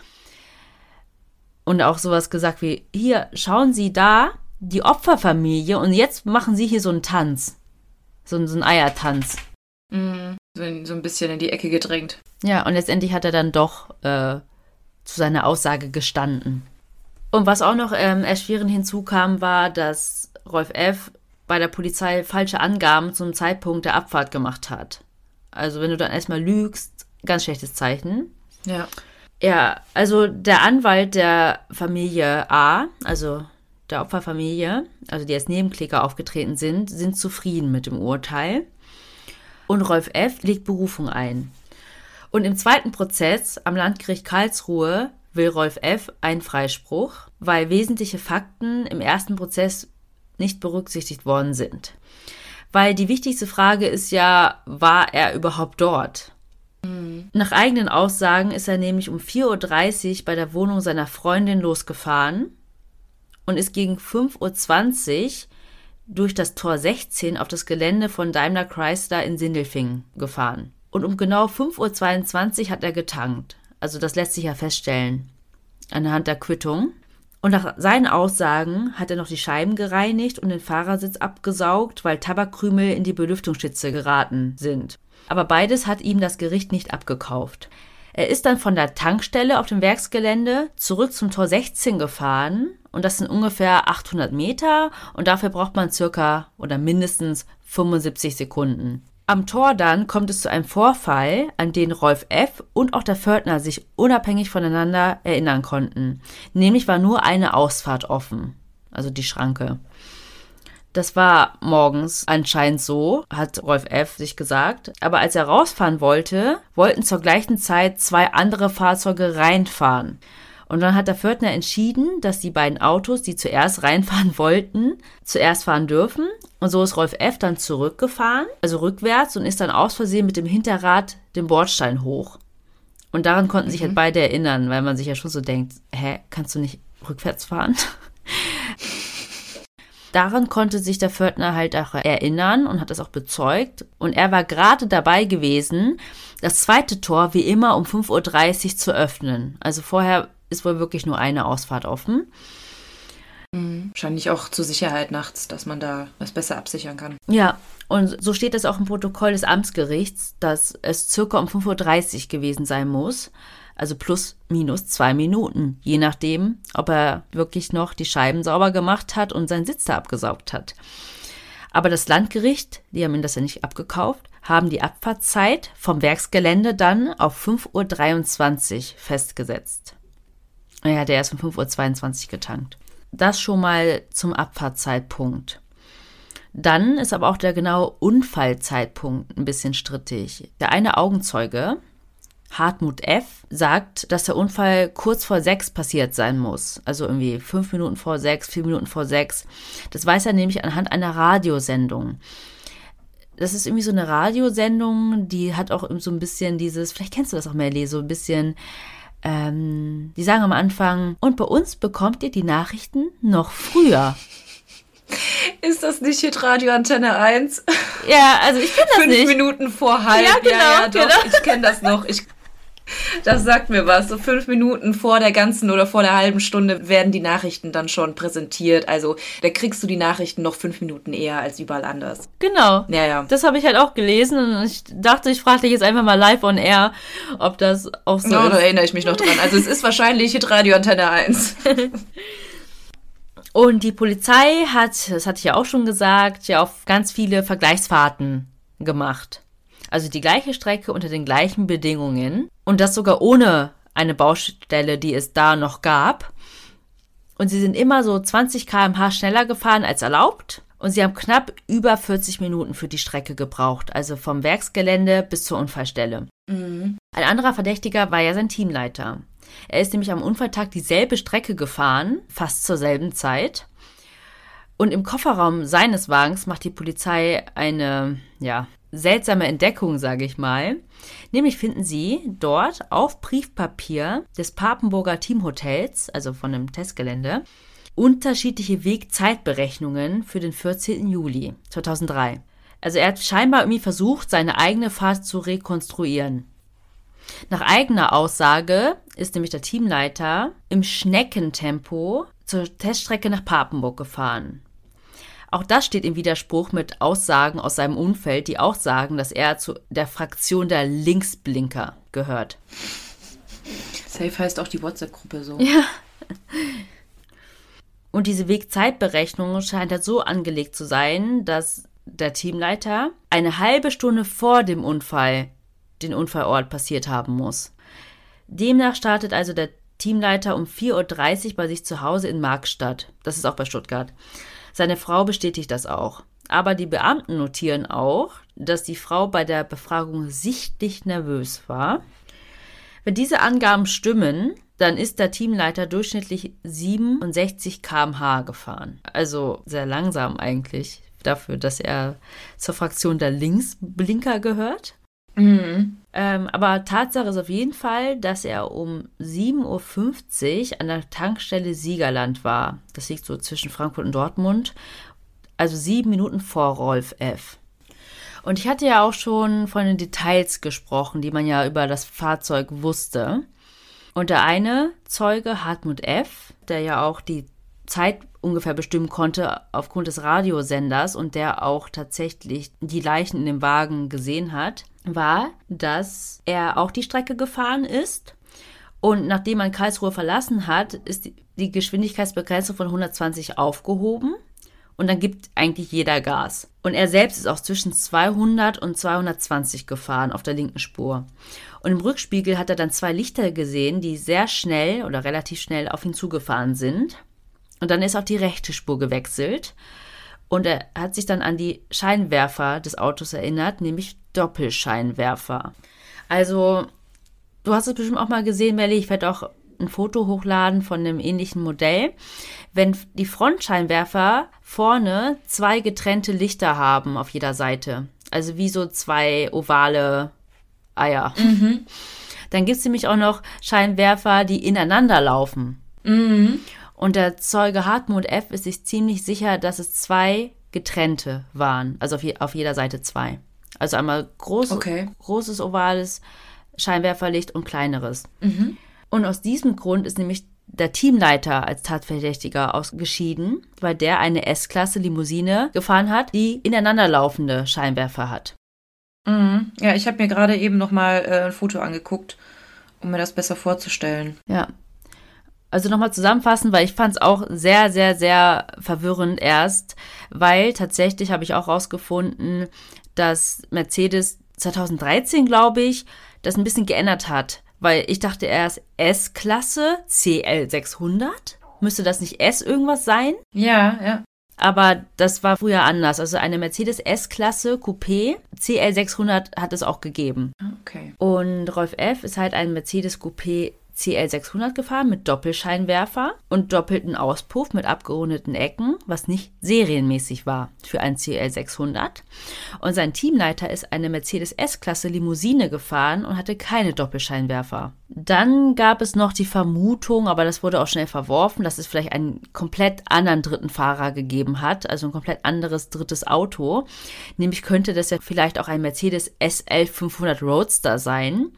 und auch sowas gesagt wie, hier, schauen Sie da, die Opferfamilie und jetzt machen Sie hier so einen Tanz. So, so einen Eiertanz. Mhm. So, so, ein bisschen in die Ecke gedrängt. Ja, und letztendlich hat er dann doch äh, zu seiner Aussage gestanden. Und was auch noch ähm, erschwerend hinzukam, war, dass Rolf F. bei der Polizei falsche Angaben zum Zeitpunkt der Abfahrt gemacht hat. Also wenn du dann erstmal lügst, ganz schlechtes Zeichen. Ja. Ja, also der Anwalt der Familie A, also der Opferfamilie, also die als Nebenkläger aufgetreten sind, sind zufrieden mit dem Urteil und Rolf F. legt Berufung ein. Und im zweiten Prozess am Landgericht Karlsruhe will Rolf F. einen Freispruch, weil wesentliche Fakten im ersten Prozess nicht berücksichtigt worden sind. Weil die wichtigste Frage ist ja, war er überhaupt dort? Mhm. Nach eigenen Aussagen ist er nämlich um 4.30 Uhr bei der Wohnung seiner Freundin losgefahren und ist gegen 5.20 Uhr durch das Tor 16 auf das Gelände von Daimler Chrysler in Sindelfingen gefahren. Und um genau 5.22 Uhr hat er getankt. Also das lässt sich ja feststellen anhand der Quittung. Und nach seinen Aussagen hat er noch die Scheiben gereinigt und den Fahrersitz abgesaugt, weil Tabakkrümel in die Belüftungsschütze geraten sind. Aber beides hat ihm das Gericht nicht abgekauft. Er ist dann von der Tankstelle auf dem Werksgelände zurück zum Tor 16 gefahren und das sind ungefähr 800 Meter und dafür braucht man circa oder mindestens 75 Sekunden. Am Tor dann kommt es zu einem Vorfall, an den Rolf F. und auch der Fördner sich unabhängig voneinander erinnern konnten. Nämlich war nur eine Ausfahrt offen, also die Schranke. Das war morgens anscheinend so, hat Rolf F. sich gesagt. Aber als er rausfahren wollte, wollten zur gleichen Zeit zwei andere Fahrzeuge reinfahren. Und dann hat der Pförtner entschieden, dass die beiden Autos, die zuerst reinfahren wollten, zuerst fahren dürfen. Und so ist Rolf F. dann zurückgefahren, also rückwärts, und ist dann aus Versehen mit dem Hinterrad den Bordstein hoch. Und daran konnten mhm. sich halt beide erinnern, weil man sich ja schon so denkt, hä, kannst du nicht rückwärts fahren? Daran konnte sich der Pförtner halt auch erinnern und hat das auch bezeugt. Und er war gerade dabei gewesen, das zweite Tor wie immer um 5.30 Uhr zu öffnen. Also vorher ist wohl wirklich nur eine Ausfahrt offen. Mhm. Wahrscheinlich auch zur Sicherheit nachts, dass man da was besser absichern kann. Ja, und so steht es auch im Protokoll des Amtsgerichts, dass es circa um 5.30 Uhr gewesen sein muss. Also plus minus zwei Minuten, je nachdem, ob er wirklich noch die Scheiben sauber gemacht hat und seinen Sitz da abgesaugt hat. Aber das Landgericht, die haben ihn das ja nicht abgekauft, haben die Abfahrtszeit vom Werksgelände dann auf 5.23 Uhr festgesetzt. Ja, der ist um 5.22 Uhr getankt. Das schon mal zum Abfahrtzeitpunkt. Dann ist aber auch der genaue Unfallzeitpunkt ein bisschen strittig. Der eine Augenzeuge, Hartmut F., sagt, dass der Unfall kurz vor sechs passiert sein muss. Also irgendwie fünf Minuten vor sechs, vier Minuten vor sechs. Das weiß er nämlich anhand einer Radiosendung. Das ist irgendwie so eine Radiosendung, die hat auch so ein bisschen dieses, vielleicht kennst du das auch, Melly, so ein bisschen ähm, die sagen am Anfang, und bei uns bekommt ihr die Nachrichten noch früher. Ist das nicht Hitradio Antenne 1? Ja, also ich kenne das Fünf nicht. Fünf Minuten vor halb. Ja, genau. Ja, ja, doch, genau. Ich kenne das noch. Ich das sagt mir was. So fünf Minuten vor der ganzen oder vor der halben Stunde werden die Nachrichten dann schon präsentiert. Also da kriegst du die Nachrichten noch fünf Minuten eher als überall anders. Genau. Ja, ja. Das habe ich halt auch gelesen und ich dachte, ich frage dich jetzt einfach mal live on air, ob das auch so no, ist. Da erinnere ich mich noch dran. Also es ist wahrscheinlich Hitradio Antenne 1. Und die Polizei hat, das hatte ich ja auch schon gesagt, ja auf ganz viele Vergleichsfahrten gemacht. Also die gleiche Strecke unter den gleichen Bedingungen und das sogar ohne eine Baustelle, die es da noch gab. Und sie sind immer so 20 km/h schneller gefahren als erlaubt. Und sie haben knapp über 40 Minuten für die Strecke gebraucht, also vom Werksgelände bis zur Unfallstelle. Mhm. Ein anderer Verdächtiger war ja sein Teamleiter. Er ist nämlich am Unfalltag dieselbe Strecke gefahren, fast zur selben Zeit. Und im Kofferraum seines Wagens macht die Polizei eine, ja, seltsame Entdeckung, sage ich mal. Nämlich finden sie dort auf Briefpapier des Papenburger Teamhotels, also von dem Testgelände, unterschiedliche Wegzeitberechnungen für den 14. Juli 2003. Also er hat scheinbar irgendwie versucht, seine eigene Fahrt zu rekonstruieren. Nach eigener Aussage ist nämlich der Teamleiter im Schneckentempo zur Teststrecke nach Papenburg gefahren. Auch das steht im Widerspruch mit Aussagen aus seinem Umfeld, die auch sagen, dass er zu der Fraktion der Linksblinker gehört. Safe heißt auch die WhatsApp-Gruppe so. Ja. Und diese Wegzeitberechnung scheint halt so angelegt zu sein, dass der Teamleiter eine halbe Stunde vor dem Unfall den Unfallort passiert haben muss. Demnach startet also der Teamleiter um 4.30 Uhr bei sich zu Hause in Markstadt. Das ist auch bei Stuttgart. Seine Frau bestätigt das auch. Aber die Beamten notieren auch, dass die Frau bei der Befragung sichtlich nervös war. Wenn diese Angaben stimmen, dann ist der Teamleiter durchschnittlich 67 km/h gefahren. Also sehr langsam eigentlich dafür, dass er zur Fraktion der Linksblinker gehört. Mhm. Ähm, aber Tatsache ist auf jeden Fall, dass er um 7.50 Uhr an der Tankstelle Siegerland war. Das liegt so zwischen Frankfurt und Dortmund. Also sieben Minuten vor Rolf F. Und ich hatte ja auch schon von den Details gesprochen, die man ja über das Fahrzeug wusste. Und der eine Zeuge, Hartmut F., der ja auch die Zeit ungefähr bestimmen konnte aufgrund des Radiosenders und der auch tatsächlich die Leichen in dem Wagen gesehen hat, war, dass er auch die Strecke gefahren ist. Und nachdem man Karlsruhe verlassen hat, ist die Geschwindigkeitsbegrenzung von 120 aufgehoben. Und dann gibt eigentlich jeder Gas. Und er selbst ist auch zwischen 200 und 220 gefahren auf der linken Spur. Und im Rückspiegel hat er dann zwei Lichter gesehen, die sehr schnell oder relativ schnell auf ihn zugefahren sind. Und dann ist auf die rechte Spur gewechselt. Und er hat sich dann an die Scheinwerfer des Autos erinnert, nämlich Doppelscheinwerfer. Also, du hast es bestimmt auch mal gesehen, Melly. Ich werde auch ein Foto hochladen von einem ähnlichen Modell. Wenn die Frontscheinwerfer vorne zwei getrennte Lichter haben auf jeder Seite, also wie so zwei ovale Eier, mhm. dann gibt es nämlich auch noch Scheinwerfer, die ineinander laufen. Mhm. Und der Zeuge Hartmut F. ist sich ziemlich sicher, dass es zwei getrennte waren. Also auf, je, auf jeder Seite zwei. Also einmal groß, okay. großes ovales Scheinwerferlicht und kleineres. Mhm. Und aus diesem Grund ist nämlich der Teamleiter als Tatverdächtiger ausgeschieden, weil der eine S-Klasse Limousine gefahren hat, die ineinanderlaufende Scheinwerfer hat. Mhm. Ja, ich habe mir gerade eben noch mal äh, ein Foto angeguckt, um mir das besser vorzustellen. Ja, also nochmal zusammenfassen, weil ich fand es auch sehr, sehr, sehr verwirrend erst, weil tatsächlich habe ich auch rausgefunden, dass Mercedes 2013, glaube ich, das ein bisschen geändert hat. Weil ich dachte erst S-Klasse, CL600. Müsste das nicht S irgendwas sein? Ja, ja. Aber das war früher anders. Also eine Mercedes S-Klasse Coupé CL600 hat es auch gegeben. Okay. Und Rolf F. ist halt ein Mercedes Coupé CL600 gefahren mit Doppelscheinwerfer und doppelten Auspuff mit abgerundeten Ecken, was nicht serienmäßig war für ein CL600. Und sein Teamleiter ist eine Mercedes S-Klasse Limousine gefahren und hatte keine Doppelscheinwerfer. Dann gab es noch die Vermutung, aber das wurde auch schnell verworfen, dass es vielleicht einen komplett anderen dritten Fahrer gegeben hat, also ein komplett anderes drittes Auto. Nämlich könnte das ja vielleicht auch ein Mercedes SL 500 Roadster sein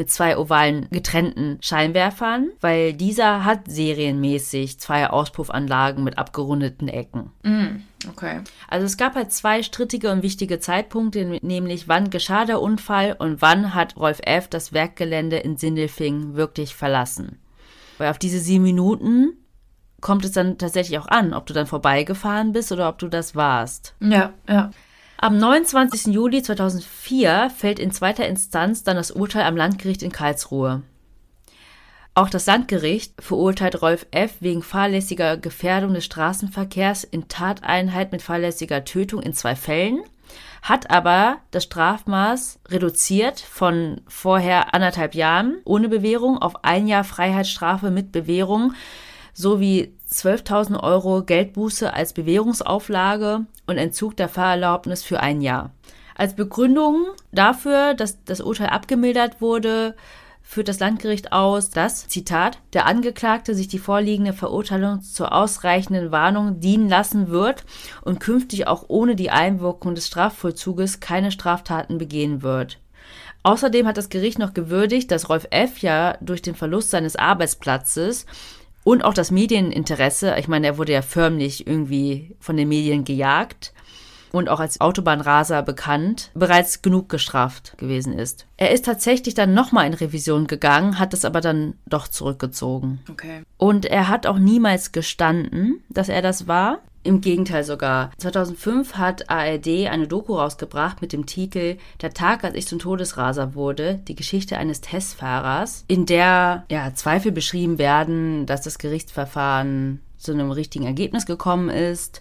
mit zwei ovalen getrennten Scheinwerfern, weil dieser hat serienmäßig zwei Auspuffanlagen mit abgerundeten Ecken. Mm, okay. Also es gab halt zwei strittige und wichtige Zeitpunkte, nämlich wann geschah der Unfall und wann hat Rolf F. das Werkgelände in Sindelfing wirklich verlassen. Weil auf diese sieben Minuten kommt es dann tatsächlich auch an, ob du dann vorbeigefahren bist oder ob du das warst. Ja, ja. Am 29. Juli 2004 fällt in zweiter Instanz dann das Urteil am Landgericht in Karlsruhe. Auch das Landgericht verurteilt Rolf F. wegen fahrlässiger Gefährdung des Straßenverkehrs in Tateinheit mit fahrlässiger Tötung in zwei Fällen, hat aber das Strafmaß reduziert von vorher anderthalb Jahren ohne Bewährung auf ein Jahr Freiheitsstrafe mit Bewährung sowie 12.000 Euro Geldbuße als Bewährungsauflage und Entzug der Fahrerlaubnis für ein Jahr. Als Begründung dafür, dass das Urteil abgemildert wurde, führt das Landgericht aus, dass, Zitat, der Angeklagte sich die vorliegende Verurteilung zur ausreichenden Warnung dienen lassen wird und künftig auch ohne die Einwirkung des Strafvollzuges keine Straftaten begehen wird. Außerdem hat das Gericht noch gewürdigt, dass Rolf F. ja durch den Verlust seines Arbeitsplatzes und auch das Medieninteresse, ich meine, er wurde ja förmlich irgendwie von den Medien gejagt, und auch als Autobahnraser bekannt, bereits genug gestraft gewesen ist. Er ist tatsächlich dann nochmal in Revision gegangen, hat es aber dann doch zurückgezogen. Okay. Und er hat auch niemals gestanden, dass er das war. Im Gegenteil sogar. 2005 hat ARD eine Doku rausgebracht mit dem Titel Der Tag, als ich zum Todesraser wurde, die Geschichte eines Testfahrers, in der ja, Zweifel beschrieben werden, dass das Gerichtsverfahren zu einem richtigen Ergebnis gekommen ist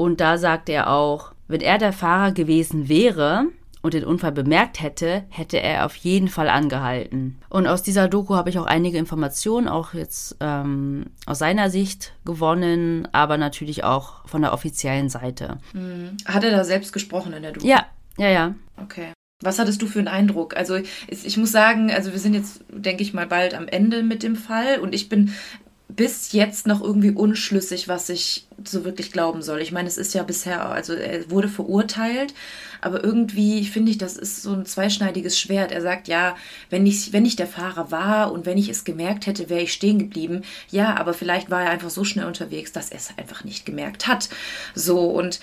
und da sagt er auch, wenn er der Fahrer gewesen wäre und den Unfall bemerkt hätte, hätte er auf jeden Fall angehalten. Und aus dieser Doku habe ich auch einige Informationen, auch jetzt ähm, aus seiner Sicht gewonnen, aber natürlich auch von der offiziellen Seite. Mhm. Hat er da selbst gesprochen in der Doku? Ja, ja, ja. Okay. Was hattest du für einen Eindruck? Also ich muss sagen, also wir sind jetzt, denke ich mal, bald am Ende mit dem Fall und ich bin bis jetzt noch irgendwie unschlüssig, was ich so wirklich glauben soll. Ich meine, es ist ja bisher, also er wurde verurteilt, aber irgendwie finde ich, das ist so ein zweischneidiges Schwert. Er sagt, ja, wenn ich, wenn ich der Fahrer war und wenn ich es gemerkt hätte, wäre ich stehen geblieben. Ja, aber vielleicht war er einfach so schnell unterwegs, dass er es einfach nicht gemerkt hat. So und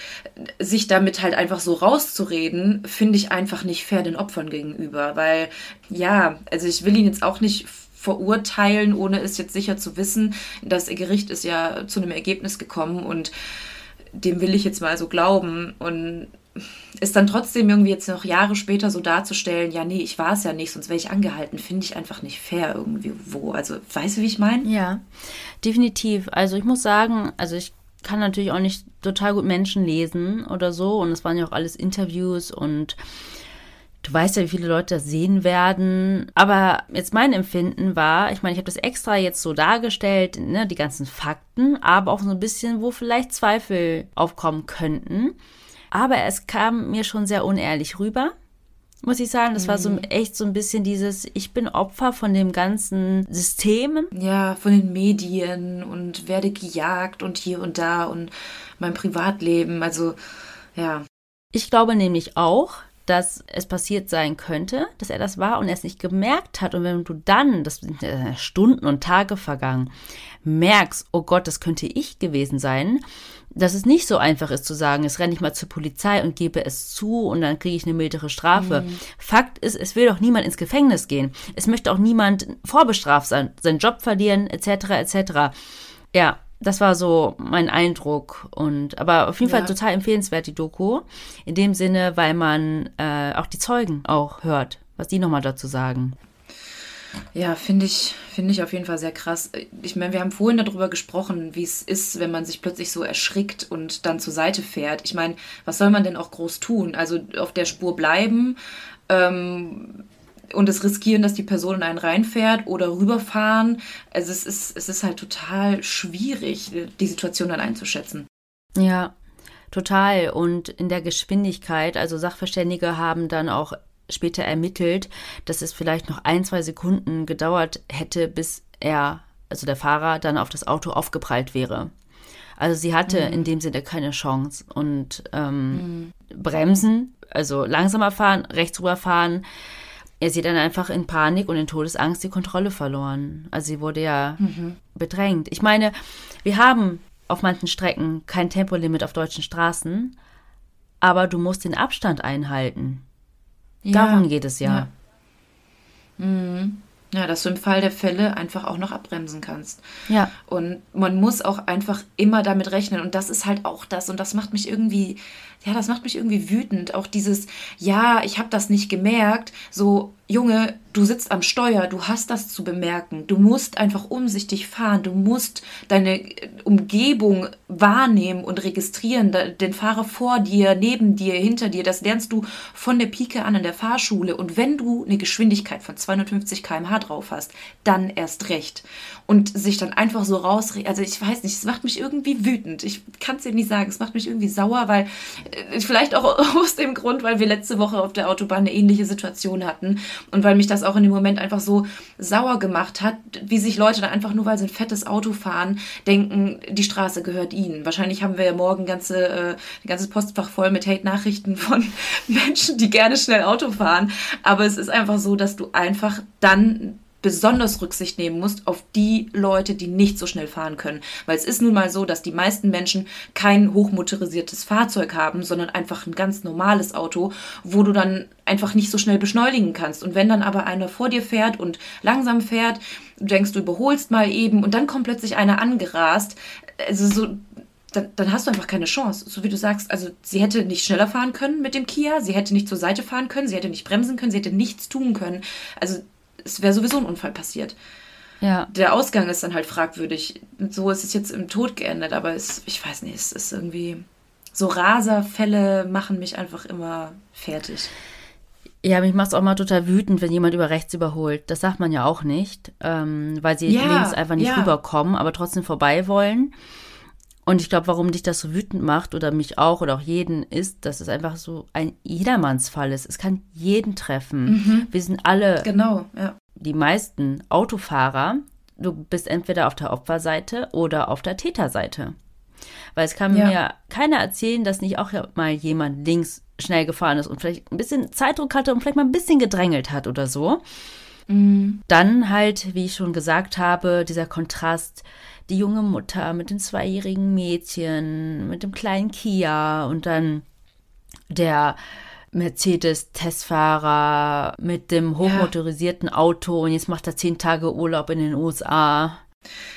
sich damit halt einfach so rauszureden, finde ich einfach nicht fair den Opfern gegenüber, weil ja, also ich will ihn jetzt auch nicht verurteilen, ohne es jetzt sicher zu wissen. Das Gericht ist ja zu einem Ergebnis gekommen und dem will ich jetzt mal so glauben. Und ist dann trotzdem irgendwie jetzt noch Jahre später so darzustellen, ja, nee, ich war es ja nicht, sonst wäre ich angehalten, finde ich einfach nicht fair irgendwie wo. Also, weißt du, wie ich meine? Ja, definitiv. Also, ich muss sagen, also ich kann natürlich auch nicht total gut Menschen lesen oder so und es waren ja auch alles Interviews und Du weißt ja, wie viele Leute das sehen werden. Aber jetzt mein Empfinden war, ich meine, ich habe das extra jetzt so dargestellt, ne, die ganzen Fakten, aber auch so ein bisschen, wo vielleicht Zweifel aufkommen könnten. Aber es kam mir schon sehr unehrlich rüber muss ich sagen. Das war so mhm. echt so ein bisschen dieses, ich bin Opfer von dem ganzen System. Ja, von den Medien und werde gejagt und hier und da und mein Privatleben. Also, ja. Ich glaube nämlich auch, dass es passiert sein könnte, dass er das war und er es nicht gemerkt hat. Und wenn du dann, das sind Stunden und Tage vergangen, merkst, oh Gott, das könnte ich gewesen sein, dass es nicht so einfach ist zu sagen, es renne ich mal zur Polizei und gebe es zu und dann kriege ich eine mildere Strafe. Mhm. Fakt ist, es will doch niemand ins Gefängnis gehen. Es möchte auch niemand vorbestraft sein, seinen Job verlieren, etc., etc. Ja, das war so mein Eindruck. Und aber auf jeden ja. Fall total empfehlenswert, die Doku. In dem Sinne, weil man äh, auch die Zeugen auch hört, was die nochmal dazu sagen. Ja, finde ich, finde ich auf jeden Fall sehr krass. Ich meine, wir haben vorhin darüber gesprochen, wie es ist, wenn man sich plötzlich so erschrickt und dann zur Seite fährt. Ich meine, was soll man denn auch groß tun? Also auf der Spur bleiben, ähm, und es riskieren, dass die Person in einen reinfährt oder rüberfahren. Also es ist, es ist halt total schwierig, die Situation dann einzuschätzen. Ja, total. Und in der Geschwindigkeit, also Sachverständige haben dann auch später ermittelt, dass es vielleicht noch ein, zwei Sekunden gedauert hätte, bis er, also der Fahrer, dann auf das Auto aufgeprallt wäre. Also sie hatte mhm. in dem Sinne keine Chance. Und ähm, mhm. bremsen, also langsamer fahren, rechts rüberfahren, er sie dann einfach in Panik und in Todesangst die Kontrolle verloren. Also sie wurde ja mhm. bedrängt. Ich meine, wir haben auf manchen Strecken kein Tempolimit auf deutschen Straßen, aber du musst den Abstand einhalten. Ja. Darum geht es ja. Ja. Mhm. ja, dass du im Fall der Fälle einfach auch noch abbremsen kannst. Ja. Und man muss auch einfach immer damit rechnen. Und das ist halt auch das. Und das macht mich irgendwie ja, das macht mich irgendwie wütend. Auch dieses, ja, ich habe das nicht gemerkt. So, Junge, du sitzt am Steuer, du hast das zu bemerken. Du musst einfach umsichtig fahren. Du musst deine äh, Umgebung wahrnehmen und registrieren. Den Fahrer vor dir, neben dir, hinter dir. Das lernst du von der Pike an in der Fahrschule. Und wenn du eine Geschwindigkeit von 250 km/h drauf hast, dann erst recht. Und sich dann einfach so rausreden. Also ich weiß nicht, es macht mich irgendwie wütend. Ich kann es dir nicht sagen. Es macht mich irgendwie sauer, weil vielleicht auch aus dem Grund, weil wir letzte Woche auf der Autobahn eine ähnliche Situation hatten und weil mich das auch in dem Moment einfach so sauer gemacht hat, wie sich Leute dann einfach nur, weil sie ein fettes Auto fahren, denken, die Straße gehört ihnen. Wahrscheinlich haben wir ja morgen ganze, äh, ein ganzes Postfach voll mit Hate-Nachrichten von Menschen, die gerne schnell Auto fahren. Aber es ist einfach so, dass du einfach dann besonders Rücksicht nehmen musst auf die Leute, die nicht so schnell fahren können. Weil es ist nun mal so, dass die meisten Menschen kein hochmotorisiertes Fahrzeug haben, sondern einfach ein ganz normales Auto, wo du dann einfach nicht so schnell beschleunigen kannst. Und wenn dann aber einer vor dir fährt und langsam fährt, du denkst, du überholst mal eben und dann kommt plötzlich einer angerast, also so, dann, dann, hast du einfach keine Chance. So wie du sagst, also sie hätte nicht schneller fahren können mit dem Kia, sie hätte nicht zur Seite fahren können, sie hätte nicht bremsen können, sie hätte nichts tun können. Also es wäre sowieso ein Unfall passiert. Ja. Der Ausgang ist dann halt fragwürdig. So ist es jetzt im Tod geendet, aber es, ich weiß nicht, es ist irgendwie. So Raserfälle machen mich einfach immer fertig. Ja, mich macht es auch mal total wütend, wenn jemand über rechts überholt. Das sagt man ja auch nicht, ähm, weil sie ja, links einfach nicht ja. rüberkommen, aber trotzdem vorbei wollen. Und ich glaube, warum dich das so wütend macht oder mich auch oder auch jeden, ist, dass es einfach so ein Jedermannsfall ist. Es kann jeden treffen. Mhm. Wir sind alle, genau, ja. die meisten Autofahrer, du bist entweder auf der Opferseite oder auf der Täterseite. Weil es kann ja. mir keiner erzählen, dass nicht auch mal jemand links schnell gefahren ist und vielleicht ein bisschen Zeitdruck hatte und vielleicht mal ein bisschen gedrängelt hat oder so. Mhm. Dann halt, wie ich schon gesagt habe, dieser Kontrast die junge Mutter mit den zweijährigen Mädchen, mit dem kleinen Kia und dann der Mercedes-Testfahrer mit dem hochmotorisierten Auto und jetzt macht er zehn Tage Urlaub in den USA.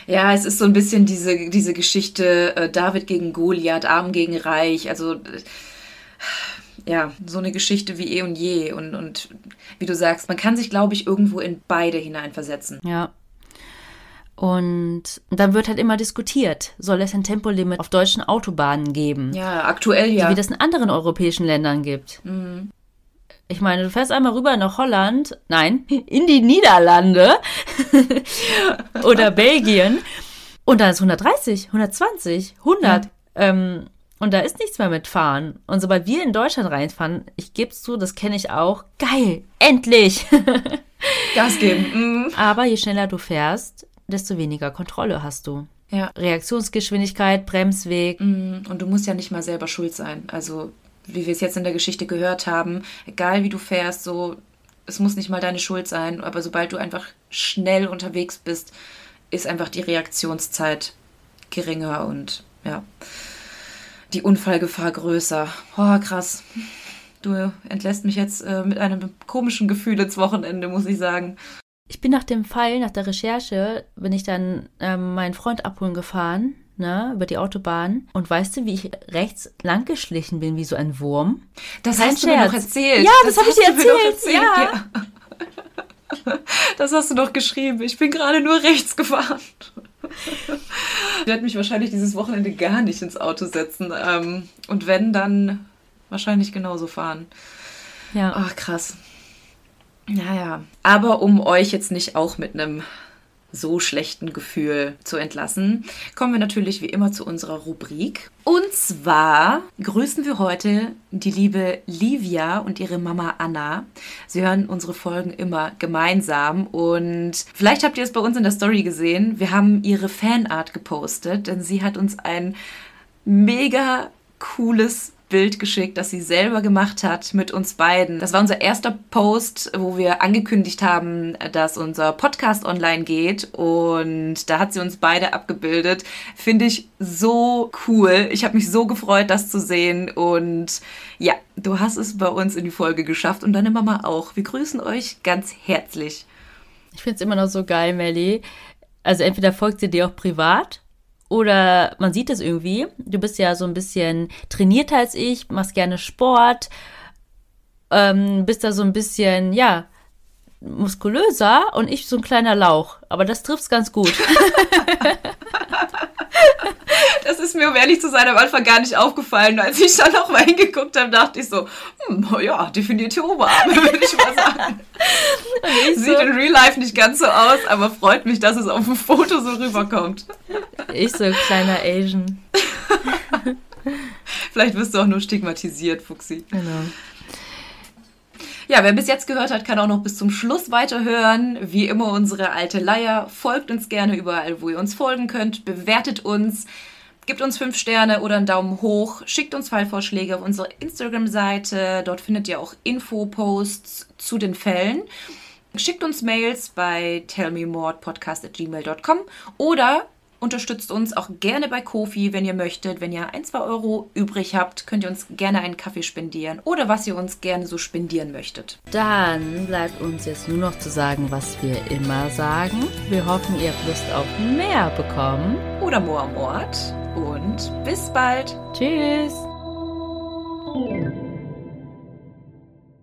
Ja, es ist so ein bisschen diese, diese Geschichte äh, David gegen Goliath, Arm gegen Reich. Also äh, ja, so eine Geschichte wie eh und je. Und, und wie du sagst, man kann sich, glaube ich, irgendwo in beide hineinversetzen. Ja. Und dann wird halt immer diskutiert, soll es ein Tempolimit auf deutschen Autobahnen geben? Ja, aktuell ja. Wie das in anderen europäischen Ländern gibt. Mhm. Ich meine, du fährst einmal rüber nach Holland, nein, in die Niederlande oder Belgien und da ist 130, 120, 100. Ja. Ähm, und da ist nichts mehr mit Fahren. Und sobald wir in Deutschland reinfahren, ich gebe es zu, das kenne ich auch, geil, endlich. Gas geben. Mhm. Aber je schneller du fährst, desto weniger Kontrolle hast du. Ja. Reaktionsgeschwindigkeit, Bremsweg. Mhm. Und du musst ja nicht mal selber schuld sein. Also, wie wir es jetzt in der Geschichte gehört haben, egal wie du fährst, so, es muss nicht mal deine Schuld sein, aber sobald du einfach schnell unterwegs bist, ist einfach die Reaktionszeit geringer und ja, die Unfallgefahr größer. Oh, krass. Du entlässt mich jetzt äh, mit einem komischen Gefühl ins Wochenende, muss ich sagen ich bin nach dem Fall, nach der Recherche, bin ich dann ähm, meinen Freund abholen gefahren, ne, über die Autobahn. Und weißt du, wie ich rechts lang geschlichen bin, wie so ein Wurm? Das Kein hast Scherz. du mir noch erzählt. Ja, das, das habe ich dir erzählt. erzählt. Ja. ja. Das hast du doch geschrieben. Ich bin gerade nur rechts gefahren. Ich werde mich wahrscheinlich dieses Wochenende gar nicht ins Auto setzen. Ähm, und wenn, dann wahrscheinlich genauso fahren. Ja. Ach, krass. Ja, ja. Aber um euch jetzt nicht auch mit einem so schlechten Gefühl zu entlassen, kommen wir natürlich wie immer zu unserer Rubrik. Und zwar grüßen wir heute die liebe Livia und ihre Mama Anna. Sie hören unsere Folgen immer gemeinsam und vielleicht habt ihr es bei uns in der Story gesehen. Wir haben ihre Fanart gepostet, denn sie hat uns ein mega cooles Bild geschickt, das sie selber gemacht hat mit uns beiden. Das war unser erster Post, wo wir angekündigt haben, dass unser Podcast online geht und da hat sie uns beide abgebildet. Finde ich so cool. Ich habe mich so gefreut, das zu sehen und ja, du hast es bei uns in die Folge geschafft und deine Mama auch. Wir grüßen euch ganz herzlich. Ich finde es immer noch so geil, Melly. Also entweder folgt sie dir auch privat oder man sieht es irgendwie. Du bist ja so ein bisschen trainierter als ich, machst gerne Sport, ähm, bist da so ein bisschen, ja, muskulöser und ich so ein kleiner Lauch. Aber das trifft's ganz gut. Das ist mir, um ehrlich zu sein, am Anfang gar nicht aufgefallen. Als ich dann noch mal hingeguckt habe, dachte ich so, hm, ja, definierte Oberarme, würde ich mal sagen. Sieht so, in Real Life nicht ganz so aus, aber freut mich, dass es auf dem Foto so rüberkommt. Ich so kleiner Asian. Vielleicht wirst du auch nur stigmatisiert, Fuxi. Genau. Ja, wer bis jetzt gehört hat, kann auch noch bis zum Schluss weiterhören. Wie immer unsere alte Leier. Folgt uns gerne überall, wo ihr uns folgen könnt. Bewertet uns. Gebt uns fünf Sterne oder einen Daumen hoch. Schickt uns Fallvorschläge auf unsere Instagram-Seite. Dort findet ihr auch Info-Posts zu den Fällen. Schickt uns Mails bei tellmemordpodcast.gmail.com oder Unterstützt uns auch gerne bei Kofi, wenn ihr möchtet. Wenn ihr ein, zwei Euro übrig habt, könnt ihr uns gerne einen Kaffee spendieren oder was ihr uns gerne so spendieren möchtet. Dann bleibt uns jetzt nur noch zu sagen, was wir immer sagen. Wir hoffen, ihr habt Lust auf mehr bekommen. Oder Moor Mord. Und bis bald. Tschüss.